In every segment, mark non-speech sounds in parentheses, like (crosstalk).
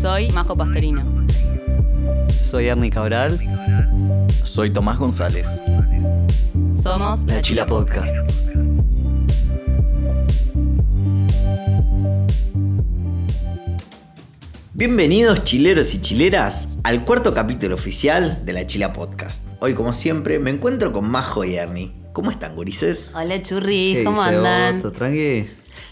Soy Majo Pastorino. Soy Ernie Cabral. Soy Tomás González. Somos La Chila Podcast. Bienvenidos chileros y chileras al cuarto capítulo oficial de la Chila Podcast. Hoy como siempre me encuentro con Majo y Ernie. ¿Cómo están, gurises? Hola churris, ¿Qué ¿cómo andan? Otto? Tranqui.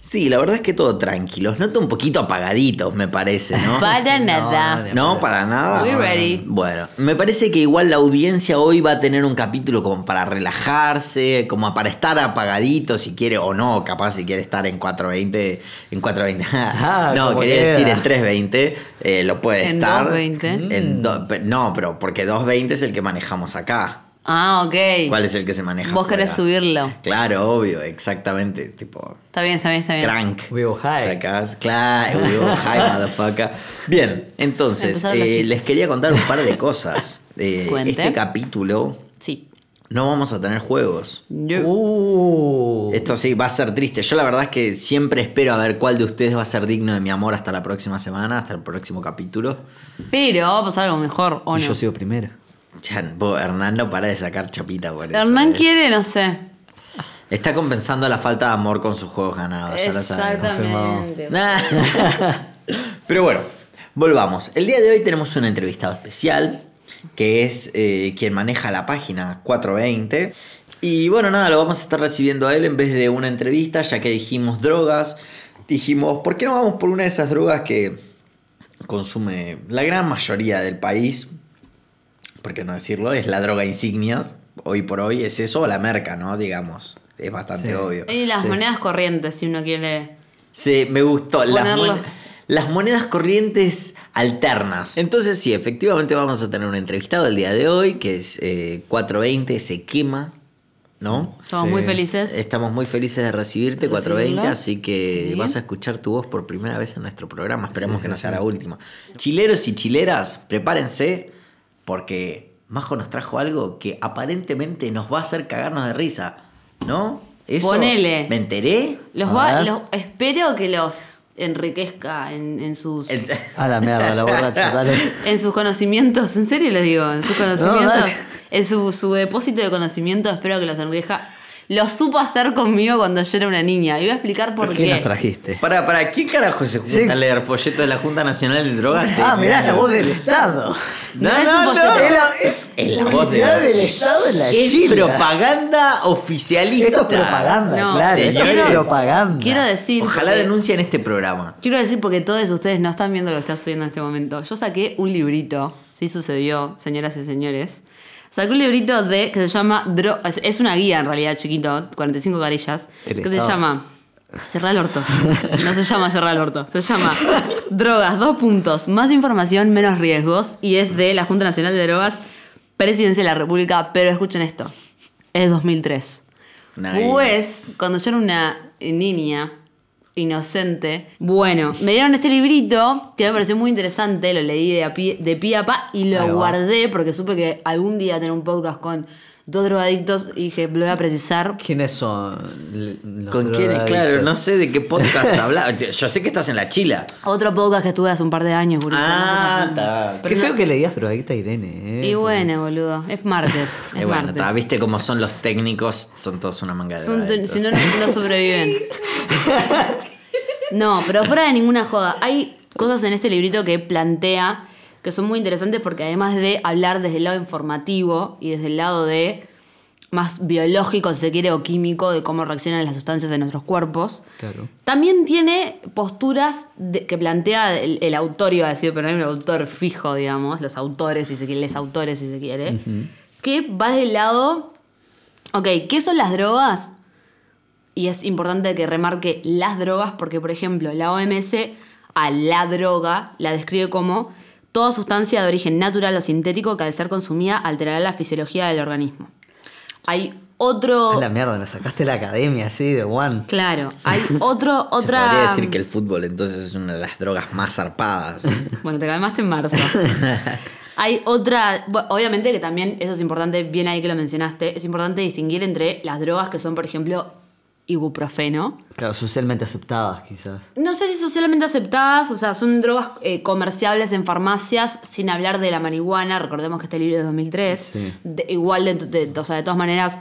Sí, la verdad es que todo tranquilo. Los noto un poquito apagaditos, me parece, ¿no? (laughs) Para nada. no, No, para nada. We ready. Bueno, me parece que igual la audiencia hoy va a tener un capítulo como para relajarse, como para estar apagadito si quiere o no, capaz si quiere estar en 420, en 420. (laughs) Ah, no, quería queda. decir en 320, eh, lo puede En estar. 220. En do- no, pero porque 220 es el que manejamos acá. Ah, ok. ¿Cuál es el que se maneja? Vos querés afuera? subirlo. Claro, obvio, exactamente, tipo Está bien, está bien, está bien. crank. We go high. Sacás, claro, we go high, (laughs) motherfucker. Bien, entonces, eh, les quería contar un par de cosas. (laughs) Eh, este capítulo Sí. no vamos a tener juegos. Yo- Uh. Esto sí va a ser triste. Yo la verdad es que siempre espero a ver cuál de ustedes va a ser digno de mi amor hasta la próxima semana, hasta el próximo capítulo. Pero va a pasar algo mejor, ¿o Y no? yo sigo primero. Ya, Hernán no para de sacar chapita por eso. Hernán eh. quiere, no sé. Está compensando la falta de amor con sus juegos ganados, ya lo sabemos. Exactamente. Nah. (laughs) Pero bueno, volvamos. El día de hoy tenemos un entrevistado especial, que es eh, quien maneja la página 420. Y bueno, nada, lo vamos a estar recibiendo a él en vez de una entrevista, ya que dijimos drogas. Dijimos, ¿por qué no vamos por una de esas drogas que consume la gran mayoría del país? ¿Por qué no decirlo? Es la droga insignia. Hoy por hoy es eso o la merca, ¿no? Digamos. Es bastante Sí. obvio. Y las Sí. monedas corrientes, si uno quiere. Sí, me gustó. Las, Ponerlo. mon- las monedas corrientes alternas. Entonces, sí, efectivamente vamos a tener un entrevistado el día de hoy, que es eh, 420, se quema, ¿no? Estamos Sí. muy felices. Estamos muy felices de recibirte, Recibirlo. 420, así que Bien. vas a escuchar tu voz por primera vez en nuestro programa. Esperemos Sí, que sí, no sea sí. la última. Chileros y chileras, prepárense, porque Majo nos trajo algo que aparentemente nos va a hacer cagarnos de risa, ¿no? Eso, Ponele. ¿Me enteré? Los A va, los- espero que los enriquezca en, en sus El- (laughs) A la mierda, la borracha, dale. en sus conocimientos, en serio les digo, en sus conocimientos, en su, su depósito de conocimiento, espero que los enriquezca. Lo supo hacer conmigo cuando yo era una niña. Y voy a explicar por ¿Qué nos qué. trajiste? Para, para, ¿quién carajo se junta Sí. a leer folletos de la Junta Nacional de Drogas? Ah, mirá, la voz del Estado. No es un folleto. Es la, es Es la voz de- del Estado en la Es Chila. propaganda oficialista. Esto es propaganda, No, claro. Esto señores. es propaganda. Quiero decir. Ojalá porque- denuncien este programa. Quiero decir porque todos ustedes no están viendo lo que está sucediendo en este momento. Yo saqué un librito, sí sucedió, señoras y señores. Saqué un librito de que se llama Dro- es- es una guía en realidad chiquito, 45 carillas, que se llama Cerrar el orto. No se llama cerrar el orto, se llama Drogas, dos puntos, más información, menos riesgos y es de la Junta Nacional de Drogas, Presidencia de la República, pero escuchen esto. Es 2003. Nice. Pues, cuando yo era una niña inocente, bueno, me dieron este librito que me pareció muy interesante, lo leí de, a pie, de pie a pa y lo guardé porque supe que algún día tener un podcast con dos drogadictos y dije, lo voy a precisar. ¿Quiénes son? los ¿Con quién? drogadictos? Claro, no sé de qué podcast (laughs) habla. Yo sé que estás en la chila. Otro podcast que estuve hace un par de años, gurizada. Ah, está. Qué feo que le digas drogadicta a Irene, eh. Y bueno, boludo, es martes, (laughs) es Eh, bueno, martes. viste cómo son los técnicos, son todos una manga de Son- si no no sobreviven. (laughs) No, pero fuera de ninguna joda. Hay cosas en este librito que plantea que son muy interesantes porque además de hablar desde el lado informativo y desde el lado de más biológico, si se quiere, o químico, de cómo reaccionan las sustancias en nuestros cuerpos, Claro. también tiene posturas de- que plantea el, el autor, iba a decir, pero no hay un autor fijo, digamos, los autores, si se quiere, los autores, si se quiere, que va del lado, ok, ¿qué son las drogas? Y es importante que remarque las drogas porque, por ejemplo, la OMS a la droga la describe como toda sustancia de origen natural o sintético que al ser consumida alterará la fisiología del organismo. Hay otro... A la mierda, la sacaste de la academia así, de One. Claro, hay (laughs) otro, Se otra... podría decir que el fútbol entonces es una de las drogas más zarpadas. (laughs) Bueno, te calmaste en marzo. (laughs) Hay otra, bueno, obviamente que también, eso es importante, bien ahí que lo mencionaste, es importante distinguir entre las drogas que son, por ejemplo, ibuprofeno. Claro, socialmente aceptadas quizás. No sé si socialmente aceptadas, o sea, son drogas eh, comerciables en farmacias, sin hablar de la marihuana. Recordemos que este libro es de 2003. Sí. De- igual, de, de- o sea, de todas maneras,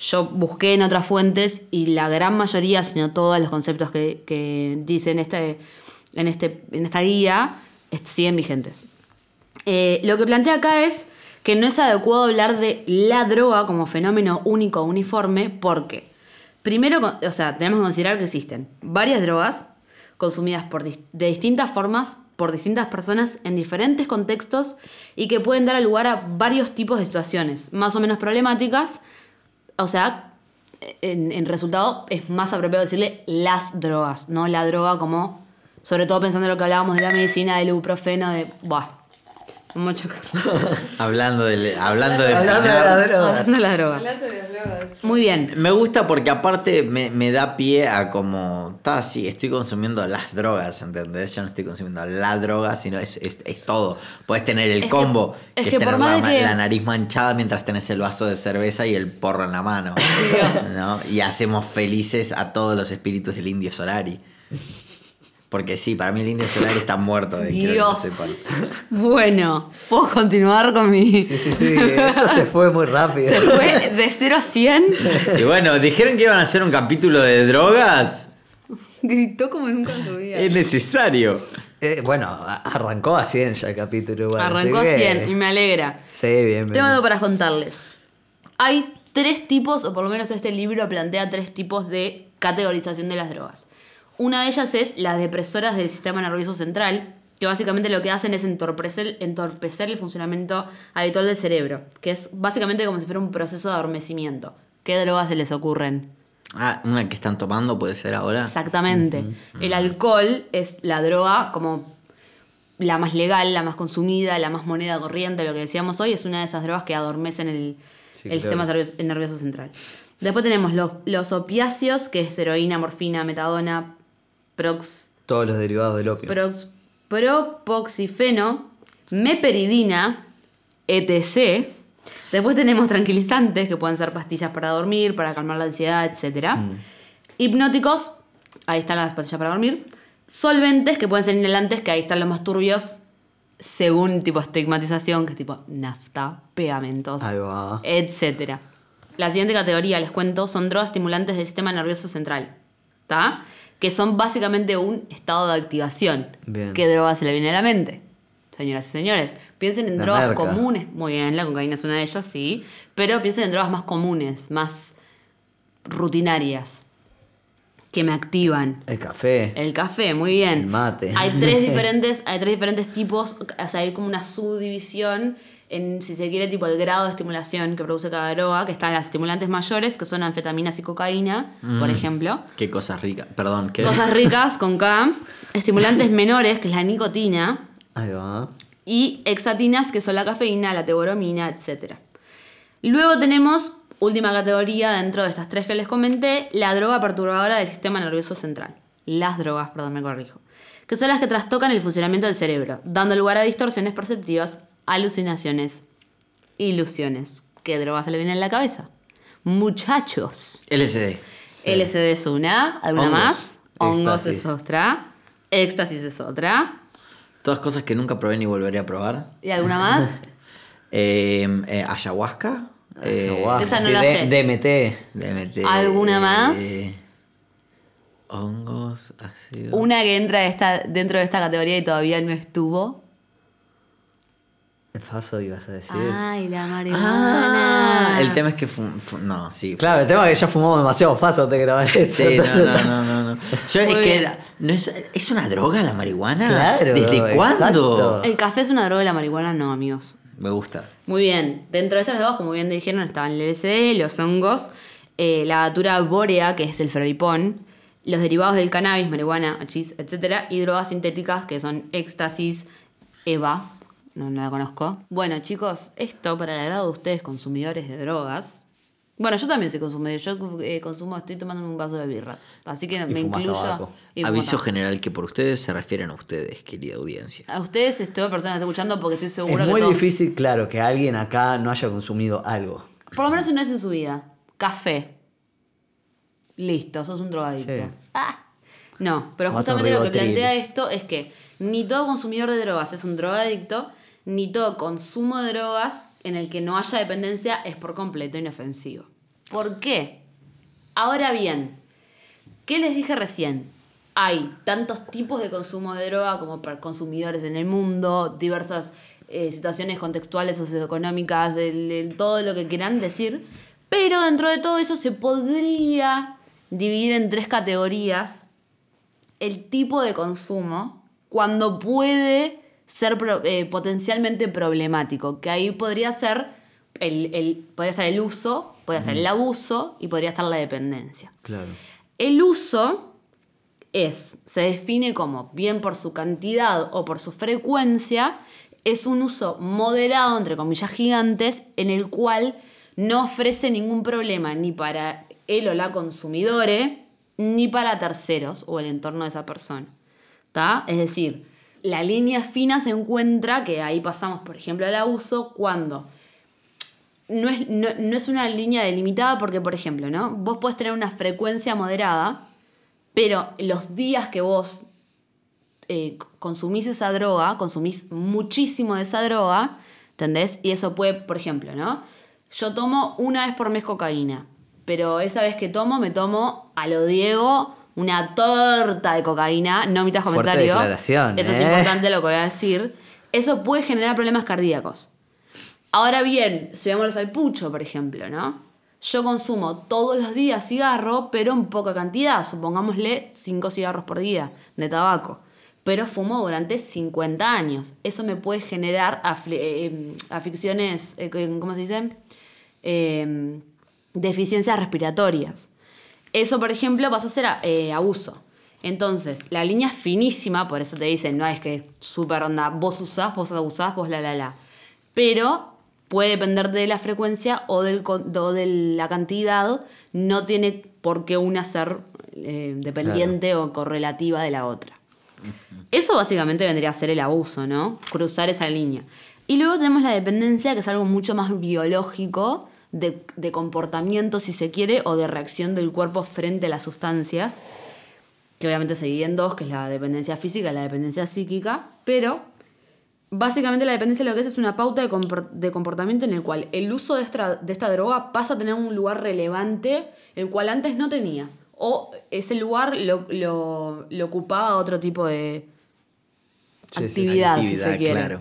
yo busqué en otras fuentes y la gran mayoría, si no todos los conceptos que, que dice en, este, en, este, en esta guía, siguen vigentes. Eh, lo que plantea acá es que no es adecuado hablar de la droga como fenómeno único o uniforme porque, primero, o sea, tenemos que considerar que existen varias drogas consumidas por de distintas formas por distintas personas en diferentes contextos y que pueden dar lugar a varios tipos de situaciones, más o menos problemáticas. O sea, en, en resultado es más apropiado decirle las drogas, no la droga como, sobre todo pensando en lo que hablábamos de la medicina, del ibuprofeno, de... Buah, chocar. (laughs) Hablando de, hablando de Hablando de planear. la droga. Hablando de la droga. Hablando de las drogas. Muy bien. Me gusta porque aparte me, me da pie a como, está así, estoy consumiendo las drogas, ¿entendés? Yo no estoy consumiendo la droga, sino es, es, es todo. Puedes tener el Es que- combo, es que, que es tener por más la, que- la nariz manchada mientras tenés el vaso de cerveza y el porro en la mano. ¿no? Y hacemos felices a todos los espíritus del indio Solari. Porque sí, para mí el indio Solari está muerto. que lo Dios. (laughs) Bueno, puedo continuar con mi... Sí, sí, sí. Esto se fue muy rápido. Se fue de 0 a 100. Y bueno, dijeron que iban a hacer un capítulo de drogas. Gritó como nunca en su vida. Es necesario. Eh, bueno, arrancó a 100 ya el capítulo. Arrancó a que- 100 y me alegra. Sí, bien, bien. Tengo algo para contarles. Hay tres tipos, o por lo menos este libro plantea tres tipos de categorización de las drogas. Una de ellas es las depresoras del sistema nervioso central, que básicamente lo que hacen es entorpecer, entorpecer el funcionamiento habitual del cerebro, que es básicamente como si fuera un proceso de adormecimiento. ¿Qué drogas se les ocurren? Ah, una que están tomando puede ser ahora. Exactamente. El alcohol es la droga como la más legal, la más consumida, la más moneda corriente, lo que decíamos hoy, es una de esas drogas que adormecen el, Sí, el claro. sistema nervioso, el nervioso central. Después tenemos los, los opiáceos, que es heroína, morfina, metadona, prox, Todos los derivados del opio. prox, propoxifeno, meperidina, etc. Después tenemos tranquilizantes, que pueden ser pastillas para dormir, para calmar la ansiedad, etc. Hipnóticos, ahí están las pastillas para dormir. Solventes, que pueden ser inhalantes, que ahí están los más turbios, según tipo estigmatización, que es tipo nafta, pegamentos, etc. La siguiente categoría, les cuento, son drogas estimulantes del sistema nervioso central. ¿Está? Que son básicamente un estado de activación. Bien. ¿Qué droga se le viene a la mente? Señoras y señores, piensen en La drogas merca. comunes. Muy bien, la cocaína es una de ellas, sí. Pero piensen en drogas más comunes, más rutinarias, que me activan. El café. El café, muy bien. El mate. Hay tres (laughs) diferentes, hay tres diferentes tipos, o sea, hay como una subdivisión en, si se quiere, tipo el grado de estimulación que produce cada droga, que están las estimulantes mayores, que son anfetaminas y cocaína, por ejemplo. Qué cosas ricas. Perdón, ¿qué? Cosas ricas con K. Estimulantes (laughs) menores, que es la nicotina. Ahí va. Y exatinas, que son la cafeína, la teobromina, etc. Luego tenemos, última categoría dentro de estas tres que les comenté, la droga perturbadora del sistema nervioso central. Las drogas, perdón, me corrijo. Que son las que trastocan el funcionamiento del cerebro, dando lugar a distorsiones perceptivas, alucinaciones, ilusiones. ¿Qué droga se le viene en la cabeza? Muchachos. LSD. LSD es una, ¿alguna Hongos. más? Hongos es otra. Éxtasis es otra. Todas cosas que nunca probé ni volveré a probar. ¿Y alguna más? (laughs) Eh, eh, ayahuasca. Eh, Ayahuasca, esa no sí, la D-. DMT. DMT, ¿Alguna más? eh, hongos, ácido. Una que entra esta, dentro de esta categoría y todavía no estuvo. El faso ibas a decir. Ay, la marihuana. Ah, el tema es que no, sí. Claro, el tema es que ya fumamos demasiado faso te grabé eso. Sí, no, entonces- no, no, no, no. Yo, es que no es, ¿es una droga la marihuana? Claro, ¿Desde cuándo? El café es una droga y la marihuana no, amigos. Me gusta. Muy bien. Dentro de estas drogas, como bien dijeron, estaban el LSD, los hongos, eh, la datura bórea, que es el ferripón, los derivados del cannabis, marihuana, hachís, etc. Y drogas sintéticas, que son éxtasis, EVA. No, no la conozco. Bueno, chicos, esto para el agrado de ustedes, consumidores de drogas. Bueno, yo también soy consumidor. Yo eh, consumo, estoy tomando un vaso de birra. Así que me fumas incluyo. tabaco. y Aviso tabaco. general que por ustedes se refieren a ustedes, querida audiencia. A ustedes, estoy persona que está escuchando porque estoy seguro Es que muy todos- difícil, claro, que alguien acá no haya consumido algo. Por lo menos una vez en su vida. Café. listo, sos un drogadicto. Sí. Ah. No, pero justamente lo que plantea esto es que ni todo consumidor de drogas es un drogadicto, ni todo consumo de drogas en el que no haya dependencia es por completo inofensivo. ¿Por qué? Ahora bien, ¿qué les dije recién? Hay tantos tipos de consumo de droga como para consumidores en el mundo, diversas eh, situaciones contextuales, socioeconómicas, el- todo lo que quieran decir, pero dentro de todo eso se podría dividir en tres categorías el tipo de consumo cuando puede ser pro- eh, potencialmente problemático, que ahí podría ser el, el- podría estar el uso, podría estar el abuso y podría estar la dependencia. Claro. El uso es, se define como, bien por su cantidad o por su frecuencia, es un uso moderado, entre comillas gigantes, en el cual no ofrece ningún problema ni para él o la consumidore, ni para terceros o el entorno de esa persona. Es decir, la línea fina se encuentra, que ahí pasamos, por ejemplo, al abuso, cuando no es, no, no es una línea delimitada porque, por ejemplo, ¿no? Vos podés tener una frecuencia moderada, pero los días que vos eh, consumís esa droga, consumís muchísimo de esa droga, ¿entendés? Y eso puede, por ejemplo, ¿no? Yo tomo una vez por mes cocaína, pero esa vez que tomo, me tomo a lo Diego una torta de cocaína, no Fuerte comentario. declaración, Esto es ¿eh? importante lo que voy a decir. Eso puede generar problemas cardíacos. Ahora bien, si vamos al pucho, por ejemplo, ¿no? Yo consumo todos los días cigarro, pero en poca cantidad, supongámosle 5 cigarros por día de tabaco. Pero fumo durante 50 años. Eso me puede generar eh, aficiones, eh, ¿cómo se dice? Eh, deficiencias respiratorias. Eso, por ejemplo, pasa a ser eh, abuso. Entonces, la línea es finísima, por eso te dicen, no es que es súper onda, vos usás, vos abusás, vos la la la. Pero puede depender de la frecuencia o, del, o de la cantidad, no tiene por qué una ser eh, dependiente o correlativa de la otra. Eso básicamente vendría a ser el abuso, ¿no? Cruzar esa línea. Y luego tenemos la dependencia, que es algo mucho más biológico, de, de comportamiento, si se quiere, o de reacción del cuerpo frente a las sustancias, que obviamente se divide en dos, que es la dependencia física y la dependencia psíquica, pero básicamente la dependencia lo que es es una pauta de, compor- de comportamiento en el cual el uso de esta, de esta droga pasa a tener un lugar relevante, el cual antes no tenía. O ese lugar lo, lo- lo ocupaba otro tipo de Sí, sí, sí. actividad, si se quiere. claro.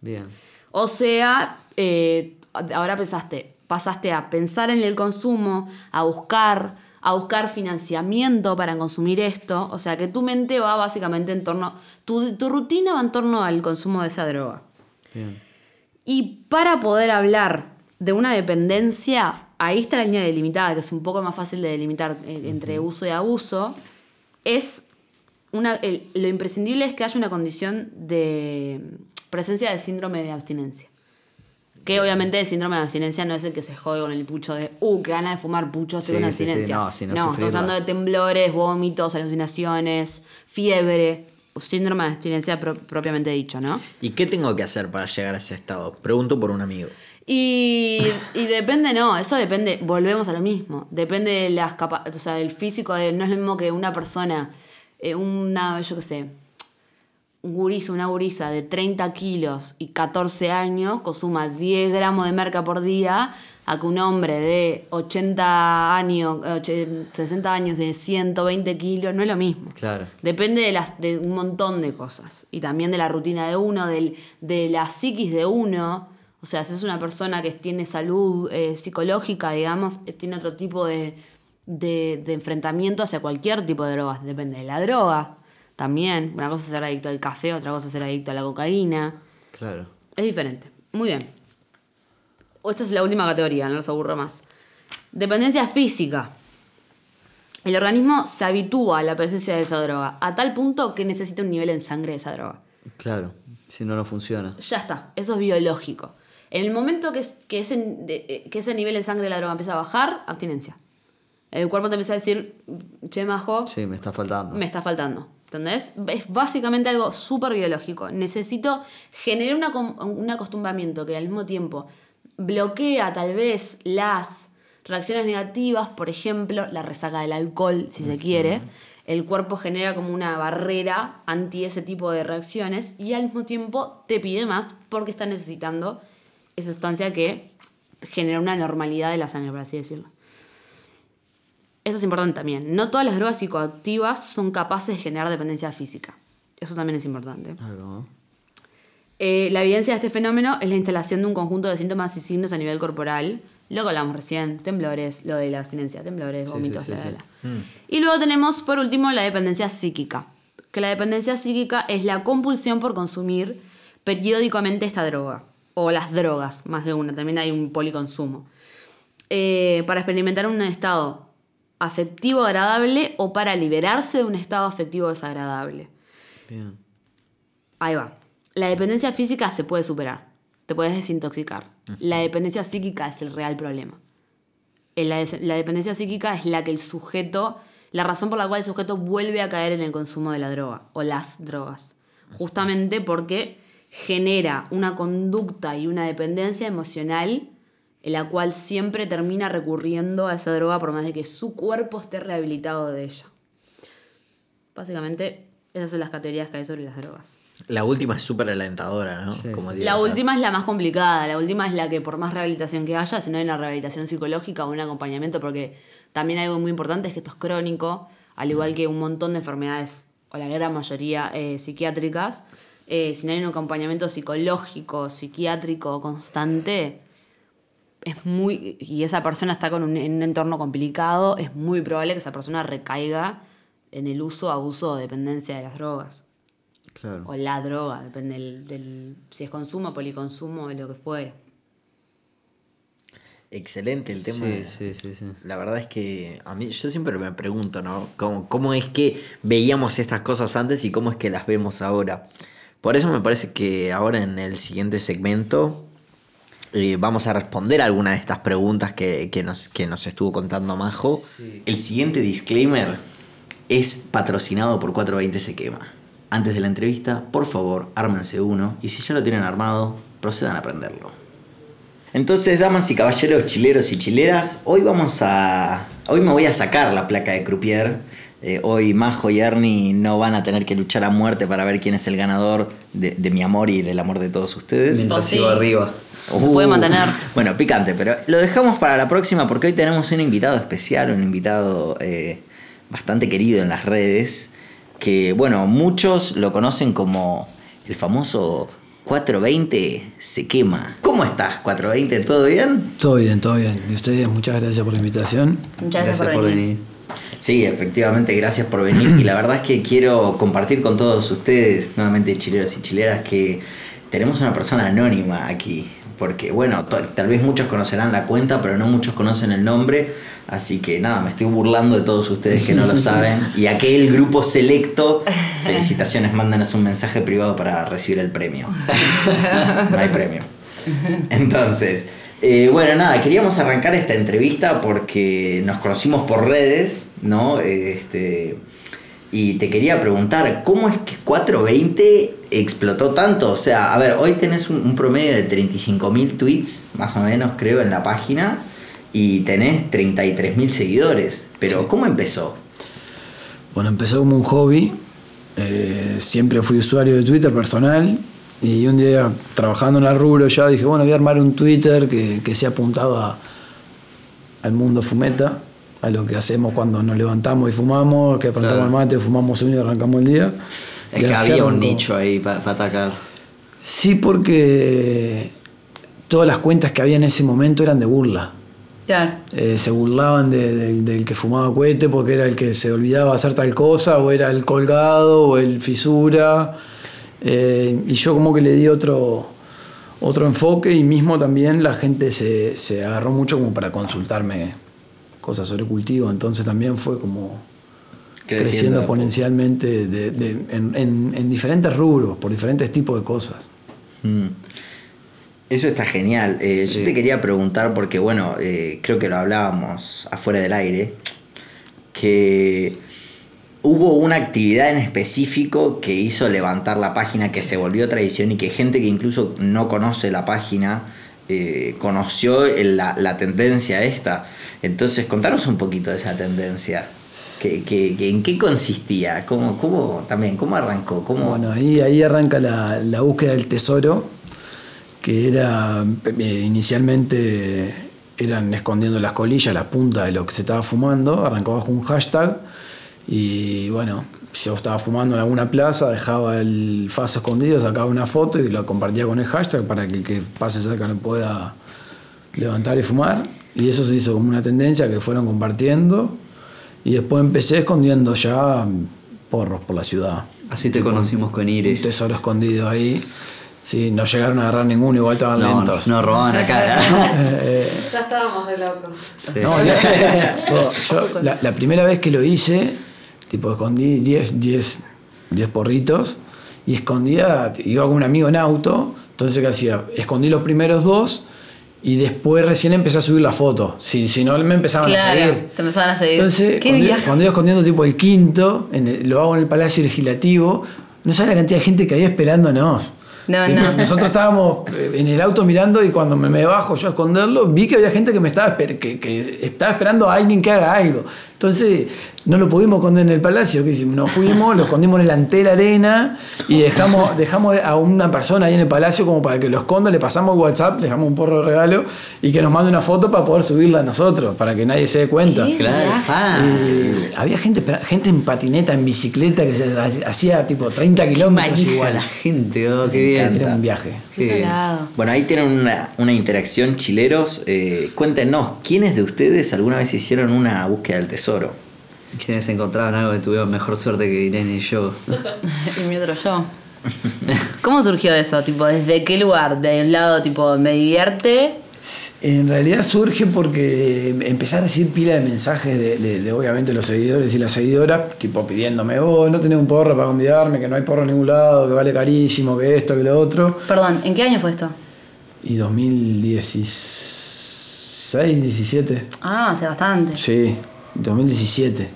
Bien. O sea, eh, ahora pensaste, pasaste a pensar en el consumo, a buscar, a buscar financiamiento para consumir esto. O sea, que tu mente va básicamente en torno, tu, tu rutina va en torno al consumo de esa droga. Bien. Y para poder hablar de una dependencia, ahí está la línea delimitada, que es un poco más fácil de delimitar eh, entre uso y abuso, es una, el- lo imprescindible es que haya una condición de presencia de síndrome de abstinencia. Que obviamente el síndrome de abstinencia no es el que se jode con el pucho de, uh, qué gana de fumar pucho, Sí, con sí, sí, abstinencia. no, sino estamos hablando de temblores, vómitos, alucinaciones, fiebre, síndrome de abstinencia pro- propiamente dicho, ¿no? ¿Y qué tengo que hacer para llegar a ese estado? Pregunto por un amigo. Y, y depende, no, eso depende, volvemos a lo mismo, depende de las capa- o sea, del físico, de, no es lo mismo que una persona, eh, una, yo qué sé, un gurizo, una gurisa de 30 kilos y 14 años consuma 10 gramos de merca por día a que un hombre de 80 años, eh, och- 60 años de 120 kilos, no es lo mismo. Claro. Depende de, las, de un montón de cosas. Y también de la rutina de uno, del, de la psiquis de uno. O sea, si es una persona que tiene salud eh, psicológica, digamos, eh, tiene otro tipo de, de, de enfrentamiento hacia cualquier tipo de drogas. Depende de la droga también. Una cosa es ser adicto al café, otra cosa es ser adicto a la cocaína. Claro. Es diferente. Muy bien. Esta es la última categoría, no los aburro más. Dependencia física. El organismo se habitúa a la presencia de esa droga, a tal punto que necesita un nivel en sangre de esa droga. Claro. Si no, no funciona. Ya está, eso es biológico. En el momento que, es- que, ese, de- eh, que ese nivel en sangre de la droga empieza a bajar, abstinencia. El cuerpo te empieza a decir, che, majo, Sí, me está faltando. me está faltando. ¿Entendés? Es básicamente algo súper biológico. Necesito generar una un acostumbramiento que al mismo tiempo bloquea tal vez las Reacciones negativas, por ejemplo, la resaca del alcohol, si se quiere. El cuerpo genera como una barrera anti ese tipo de reacciones y al mismo tiempo te pide más porque está necesitando esa sustancia que genera una normalidad de la sangre, por así decirlo. Eso es importante también. No todas las drogas psicoactivas son capaces de generar dependencia física. Eso también es importante. Eh, la evidencia de este fenómeno es la instalación de un conjunto de síntomas y signos a nivel corporal. Lo que hablamos recién, temblores, lo de la abstinencia, temblores, vómitos, sí, sí, sí. Y luego tenemos, por último, la dependencia psíquica. Que la dependencia psíquica es la compulsión por consumir periódicamente esta droga. O las drogas, más de una. También hay un policonsumo. Eh, para experimentar un estado afectivo agradable o para liberarse de un estado afectivo desagradable. Bien. Ahí va. La dependencia física se puede superar. Te puedes desintoxicar. La dependencia psíquica es el real problema. La dependencia psíquica es la que el sujeto, la razón por la cual el sujeto vuelve a caer en el consumo de la droga o las drogas. Justamente porque genera una conducta y una dependencia emocional en la cual siempre termina recurriendo a esa droga por más de que su cuerpo esté rehabilitado de ella. Básicamente, esas son las categorías que hay sobre las drogas. La última es súper alentadora, ¿no? Sí, Como sí. digo, La última es la más complicada, la última es la que por más rehabilitación que haya, si no hay una rehabilitación psicológica o un acompañamiento, porque también algo muy importante es que esto es crónico, al igual que un montón de enfermedades, o la gran mayoría eh, psiquiátricas, eh, si no hay un acompañamiento psicológico, psiquiátrico constante, es muy, y esa persona está con un, en un entorno complicado, es muy probable que esa persona recaiga en el uso, abuso o dependencia de las drogas Claro. o la droga, depende del, del- si es consumo, policonsumo, lo que fuera. Excelente el tema. Sí, sí, sí, sí. La verdad es que a mí, yo siempre me pregunto, ¿no? ¿Cómo, ¿Cómo es que veíamos estas cosas antes y cómo es que las vemos ahora? Por eso me parece que ahora en el siguiente segmento eh, vamos a responder algunas de estas preguntas que, que nos, que nos estuvo contando Majo. Sí. El siguiente disclaimer es patrocinado por 420 Se Quema. Antes de la entrevista, por favor, ármense uno y si ya lo tienen armado, procedan a prenderlo. Entonces, damas y caballeros, chileros y chileras, hoy vamos a. Hoy me voy a sacar la placa de Croupier. Eh, hoy Majo y Ernie no van a tener que luchar a muerte para ver quién es el ganador de, de mi amor y del amor de todos ustedes. Mientras sí. sigo arriba. Se puede mantener. Bueno, picante, pero lo dejamos para la próxima porque hoy tenemos un invitado especial, un invitado eh, bastante querido en las redes, que bueno, muchos lo conocen como el famoso 420 se quema. ¿Cómo estás, 420? ¿Todo bien? Todo bien, todo bien. Y ustedes, muchas gracias por la invitación. Muchas gracias, por, venir. Sí, efectivamente, gracias por venir. Y la (clears throat) verdad es que quiero compartir con todos ustedes, nuevamente chileros y chileras, que tenemos una persona anónima aquí. Porque, bueno, tal vez muchos conocerán la cuenta, pero no muchos conocen el nombre. Así que nada, me estoy burlando de todos ustedes que no lo (laughs) saben. Y aquel grupo selecto, felicitaciones, (laughs) mándanos un mensaje privado para recibir el premio. (laughs) No hay premio. Entonces, eh, bueno, nada, queríamos arrancar esta entrevista porque nos conocimos por redes, ¿no? Este, y te quería preguntar, ¿cómo es que 420 explotó tanto? O sea, a ver, hoy tenés un, un promedio de 35.000 tweets, más o menos, creo, en la página, y tenés 33.000 seguidores. Pero, Sí. ¿cómo empezó? Bueno, empezó como un hobby. eh, siempre fui usuario de Twitter personal. Y un día, trabajando en la rubro, ya dije, bueno, voy a armar un Twitter que, que sea apuntado a- al mundo fumeta, a lo que hacemos cuando nos levantamos y fumamos, que plantamos Claro. el mate, fumamos uno y arrancamos el día. Es que había un nicho ahí para atacar. Sí, porque todas las cuentas que había en ese momento eran de burla. Claro. Eh, se burlaban de- de- del que fumaba cohete porque era el que se olvidaba hacer tal cosa, o era el colgado, o el fisura. Eh, y yo como que le di otro, otro enfoque y mismo también la gente se, se agarró mucho como para consultarme cosas sobre cultivo. Entonces también fue como Creciendo exponencialmente de- de- en, en- en diferentes rubros, por diferentes tipos de cosas. Mm. Eso está genial. Eh, Yo te quería preguntar, porque bueno, eh, creo que lo hablábamos afuera del aire, que hubo una actividad en específico que hizo levantar la página, que se volvió tradición y que gente que incluso no conoce la página eh, conoció la, tendencia esta. Entonces, contanos un poquito de esa tendencia. ¿Qué, ¿En qué consistía? ¿Cómo, también, ¿Cómo arrancó? ¿Cómo, Bueno, ahí, arranca la, la búsqueda del tesoro, que era eh, inicialmente eran escondiendo las colillas, las puntas de lo que se estaba fumando, arrancó bajo un hashtag y bueno, yo estaba fumando en alguna plaza, dejaba el faso escondido, sacaba una foto y lo compartía con el hashtag para que el que pase cerca lo pueda levantar y fumar. Y eso se hizo como una tendencia que fueron compartiendo. Y después empecé escondiendo ya porros por la ciudad. Así te conocimos con Un Iris. tesoro escondido ahí. Sí, no llegaron a agarrar ninguno, igual estaban No, lentos. no robaban la (laughs) cara. Eh, Ya estábamos de locos. Sí. no, ya- (laughs) bueno, yo la, la primera vez que lo hice, tipo escondí 10, 10, 10 porritos y escondía, iba con un amigo en auto, entonces ¿qué hacía? Escondí los primeros dos y después recién empecé a subir la foto. Si, si no me empezaban a seguir. te empezaban a seguir. Entonces, ¿Qué cuando, iba escondiendo tipo el quinto, en el- lo hago en el Palacio Legislativo, no sabes la cantidad de gente que había esperándonos. No, no. Nosotros estábamos eh, en el auto mirando y cuando me, me bajo yo a esconderlo, vi que había gente que me estaba, que, que estaba esperando a alguien que haga algo. Entonces, no lo pudimos esconder en el palacio. ¿qué hicimos? Nos fuimos, lo escondimos en la arena y dejamos, dejamos a una persona ahí en el palacio como para que lo esconda. Le pasamos WhatsApp, le dejamos un porro de regalo y que nos mande una foto para poder subirla a nosotros, para que nadie se dé cuenta. Claro. Ah, Eh, había gente, gente en patineta, en bicicleta, que se hacía tipo 30 kilómetros igual. la gente, oh, qué Me bien. Era un viaje. Qué. Bueno, ahí tienen una, una interacción chileros. Eh, cuéntenos, ¿quiénes de ustedes alguna vez hicieron una búsqueda del tesoro? Quienes encontraron algo que tuvieron mejor suerte que Irene y yo. (laughs) y mi otro yo. ¿Cómo surgió eso? Tipo, ¿desde qué lugar? De un lado, tipo, me divierte. En realidad surge porque empezar a recibir pila de mensajes de, de- de, obviamente los seguidores y las seguidoras, tipo pidiéndome, oh, no tenés un porro para convidarme, que no hay porro en ningún lado, que vale carísimo, que esto, que lo otro. Perdón, ¿en qué año fue esto? Y 2016, 17. Ah, hace bastante. Sí, 2017.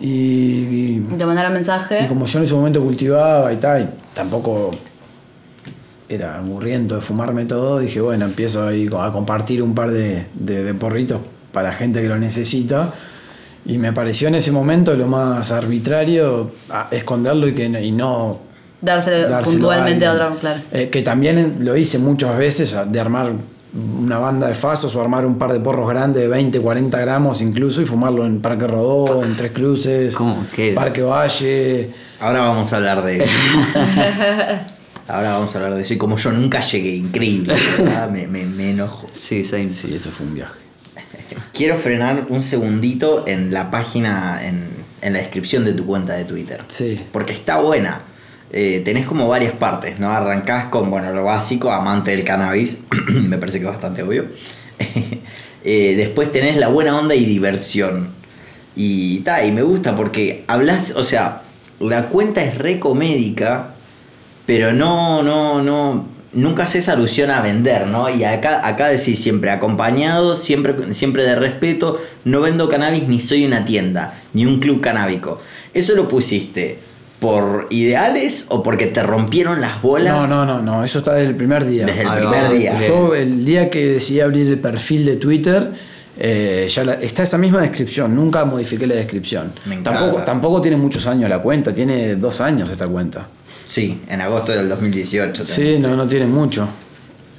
Y, y- Te mandaron y mensaje. como yo en ese momento cultivaba y tal, y tampoco era aburriento de fumarme todo, dije, bueno, empiezo ahí a compartir un par de, de- de porritos para gente que lo necesita. Y me pareció en ese momento lo más arbitrario a- esconderlo y, que, no- y no Dárselo, dárselo puntualmente a, alguien. otro, claro. Eh, que también lo hice muchas veces a- de armar una banda de fasos o armar un par de porros grandes de 20, 40 gramos incluso y fumarlo en Parque Rodó, en Tres Cruces. Parque Valle. Ahora vamos a hablar de eso. (laughs) Ahora vamos a hablar de eso. Y como yo nunca llegué, increíble, me, me, me enojo. Sí, same. Sí, eso fue un viaje. (laughs) Quiero frenar un segundito en la página, en, en la descripción de tu cuenta de Twitter. Sí. Porque está buena. Eh, tenés como varias partes, ¿no? Arrancás con, bueno, lo básico, amante del cannabis. (clears throat) Me parece que es bastante obvio. (laughs) Eh, después tenés la buena onda y diversión. Y ta, y me gusta porque hablas, o sea, la cuenta es re comédica, pero no, no, no, nunca haces alusión a vender, ¿no? Y acá, acá decís siempre acompañado, siempre, siempre de respeto, no vendo cannabis ni soy una tienda, ni un club canábico. ¿Eso lo pusiste por ideales o porque te rompieron las bolas? No, no, no, no, eso está desde el primer día. Desde el va. primer día. Bien. Yo el día que decidí abrir el perfil de Twitter, eh, ya la- está esa misma descripción, nunca modifiqué la descripción. Me encanta. Tampoco, tampoco tiene muchos años la cuenta, tiene dos años esta cuenta. Sí, en agosto del 2018. Sí, no, no tiene mucho.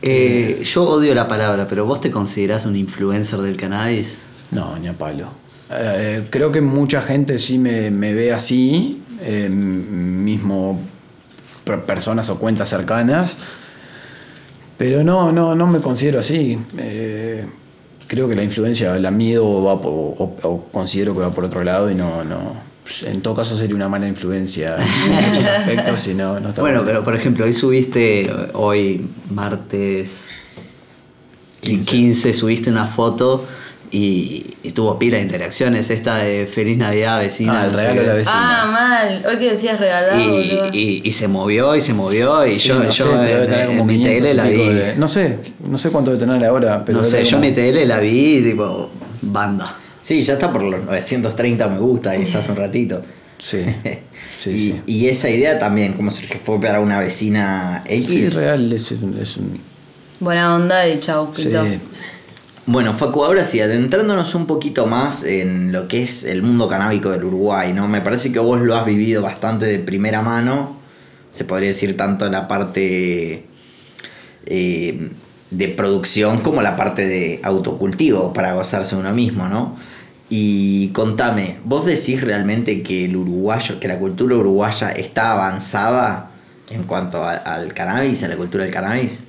Eh, yo odio la palabra, pero vos te considerás un influencer del cannabis. No, ni a palo. Eh, creo que mucha gente sí me, me ve así, eh, mismo per- personas o cuentas cercanas, pero no, no, no me considero así. Eh, creo que la influencia la mido o, va por- o- o considero que va por otro lado y no, no. En todo caso sería una mala influencia en muchos (laughs) aspectos y no, no está Bueno, pero por ejemplo, hoy subiste, hoy martes 15. 15, subiste una foto y, y tuvo pila de interacciones. Esta de Feliz Navidad, vecina. Ah, el regalo de la vecina. Ah, mal. Hoy que decías regalar. Y, y- y se movió y se movió y Sí, yo, no yo sé, en, tener como en mi 500 tele y la vi. de- no sé, no sé cuánto debe tener ahora, pero no sé, yo en mi tele la vi tipo banda. Sí, ya está por los 930 me gusta y estás un ratito. Sí, (laughs) sí, y, sí. y esa idea también, como surge, fue para una vecina X. Sí, es real, es, un- es un... Buena onda y chau, sí. Bueno, Facu, ahora sí, adentrándonos un poquito más en lo que es el mundo canábico del Uruguay, ¿no? Me parece que vos lo has vivido bastante de primera mano, se podría decir tanto la parte eh, de producción como la parte de autocultivo para gozarse uno mismo, ¿no? Y contame, ¿vos decís realmente que el uruguayo, que la cultura uruguaya está avanzada en cuanto al cannabis, a la cultura del cannabis?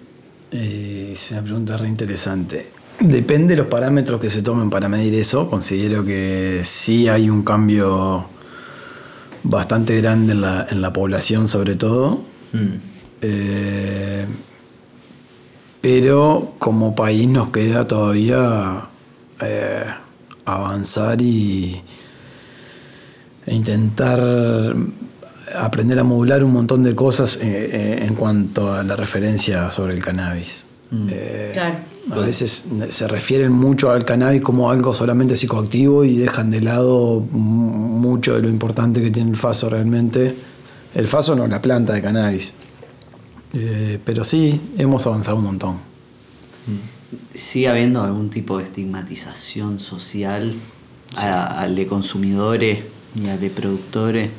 Eh, es una pregunta re interesante. Depende de los parámetros que se tomen para medir eso. Considero que sí hay un cambio bastante grande en la, en la población, sobre todo. Mm. Eh, pero como país nos queda todavía eh, avanzar y e intentar aprender a modular un montón de cosas eh, eh, en cuanto a la referencia sobre el cannabis. Eh, Claro. a veces se refieren mucho al cannabis como algo solamente psicoactivo y dejan de lado mucho de lo importante que tiene el faso realmente. El faso no, la planta de cannabis. Eh, pero sí, hemos avanzado un montón. ¿Sigue habiendo algún tipo de estigmatización social al de consumidores y al de productores?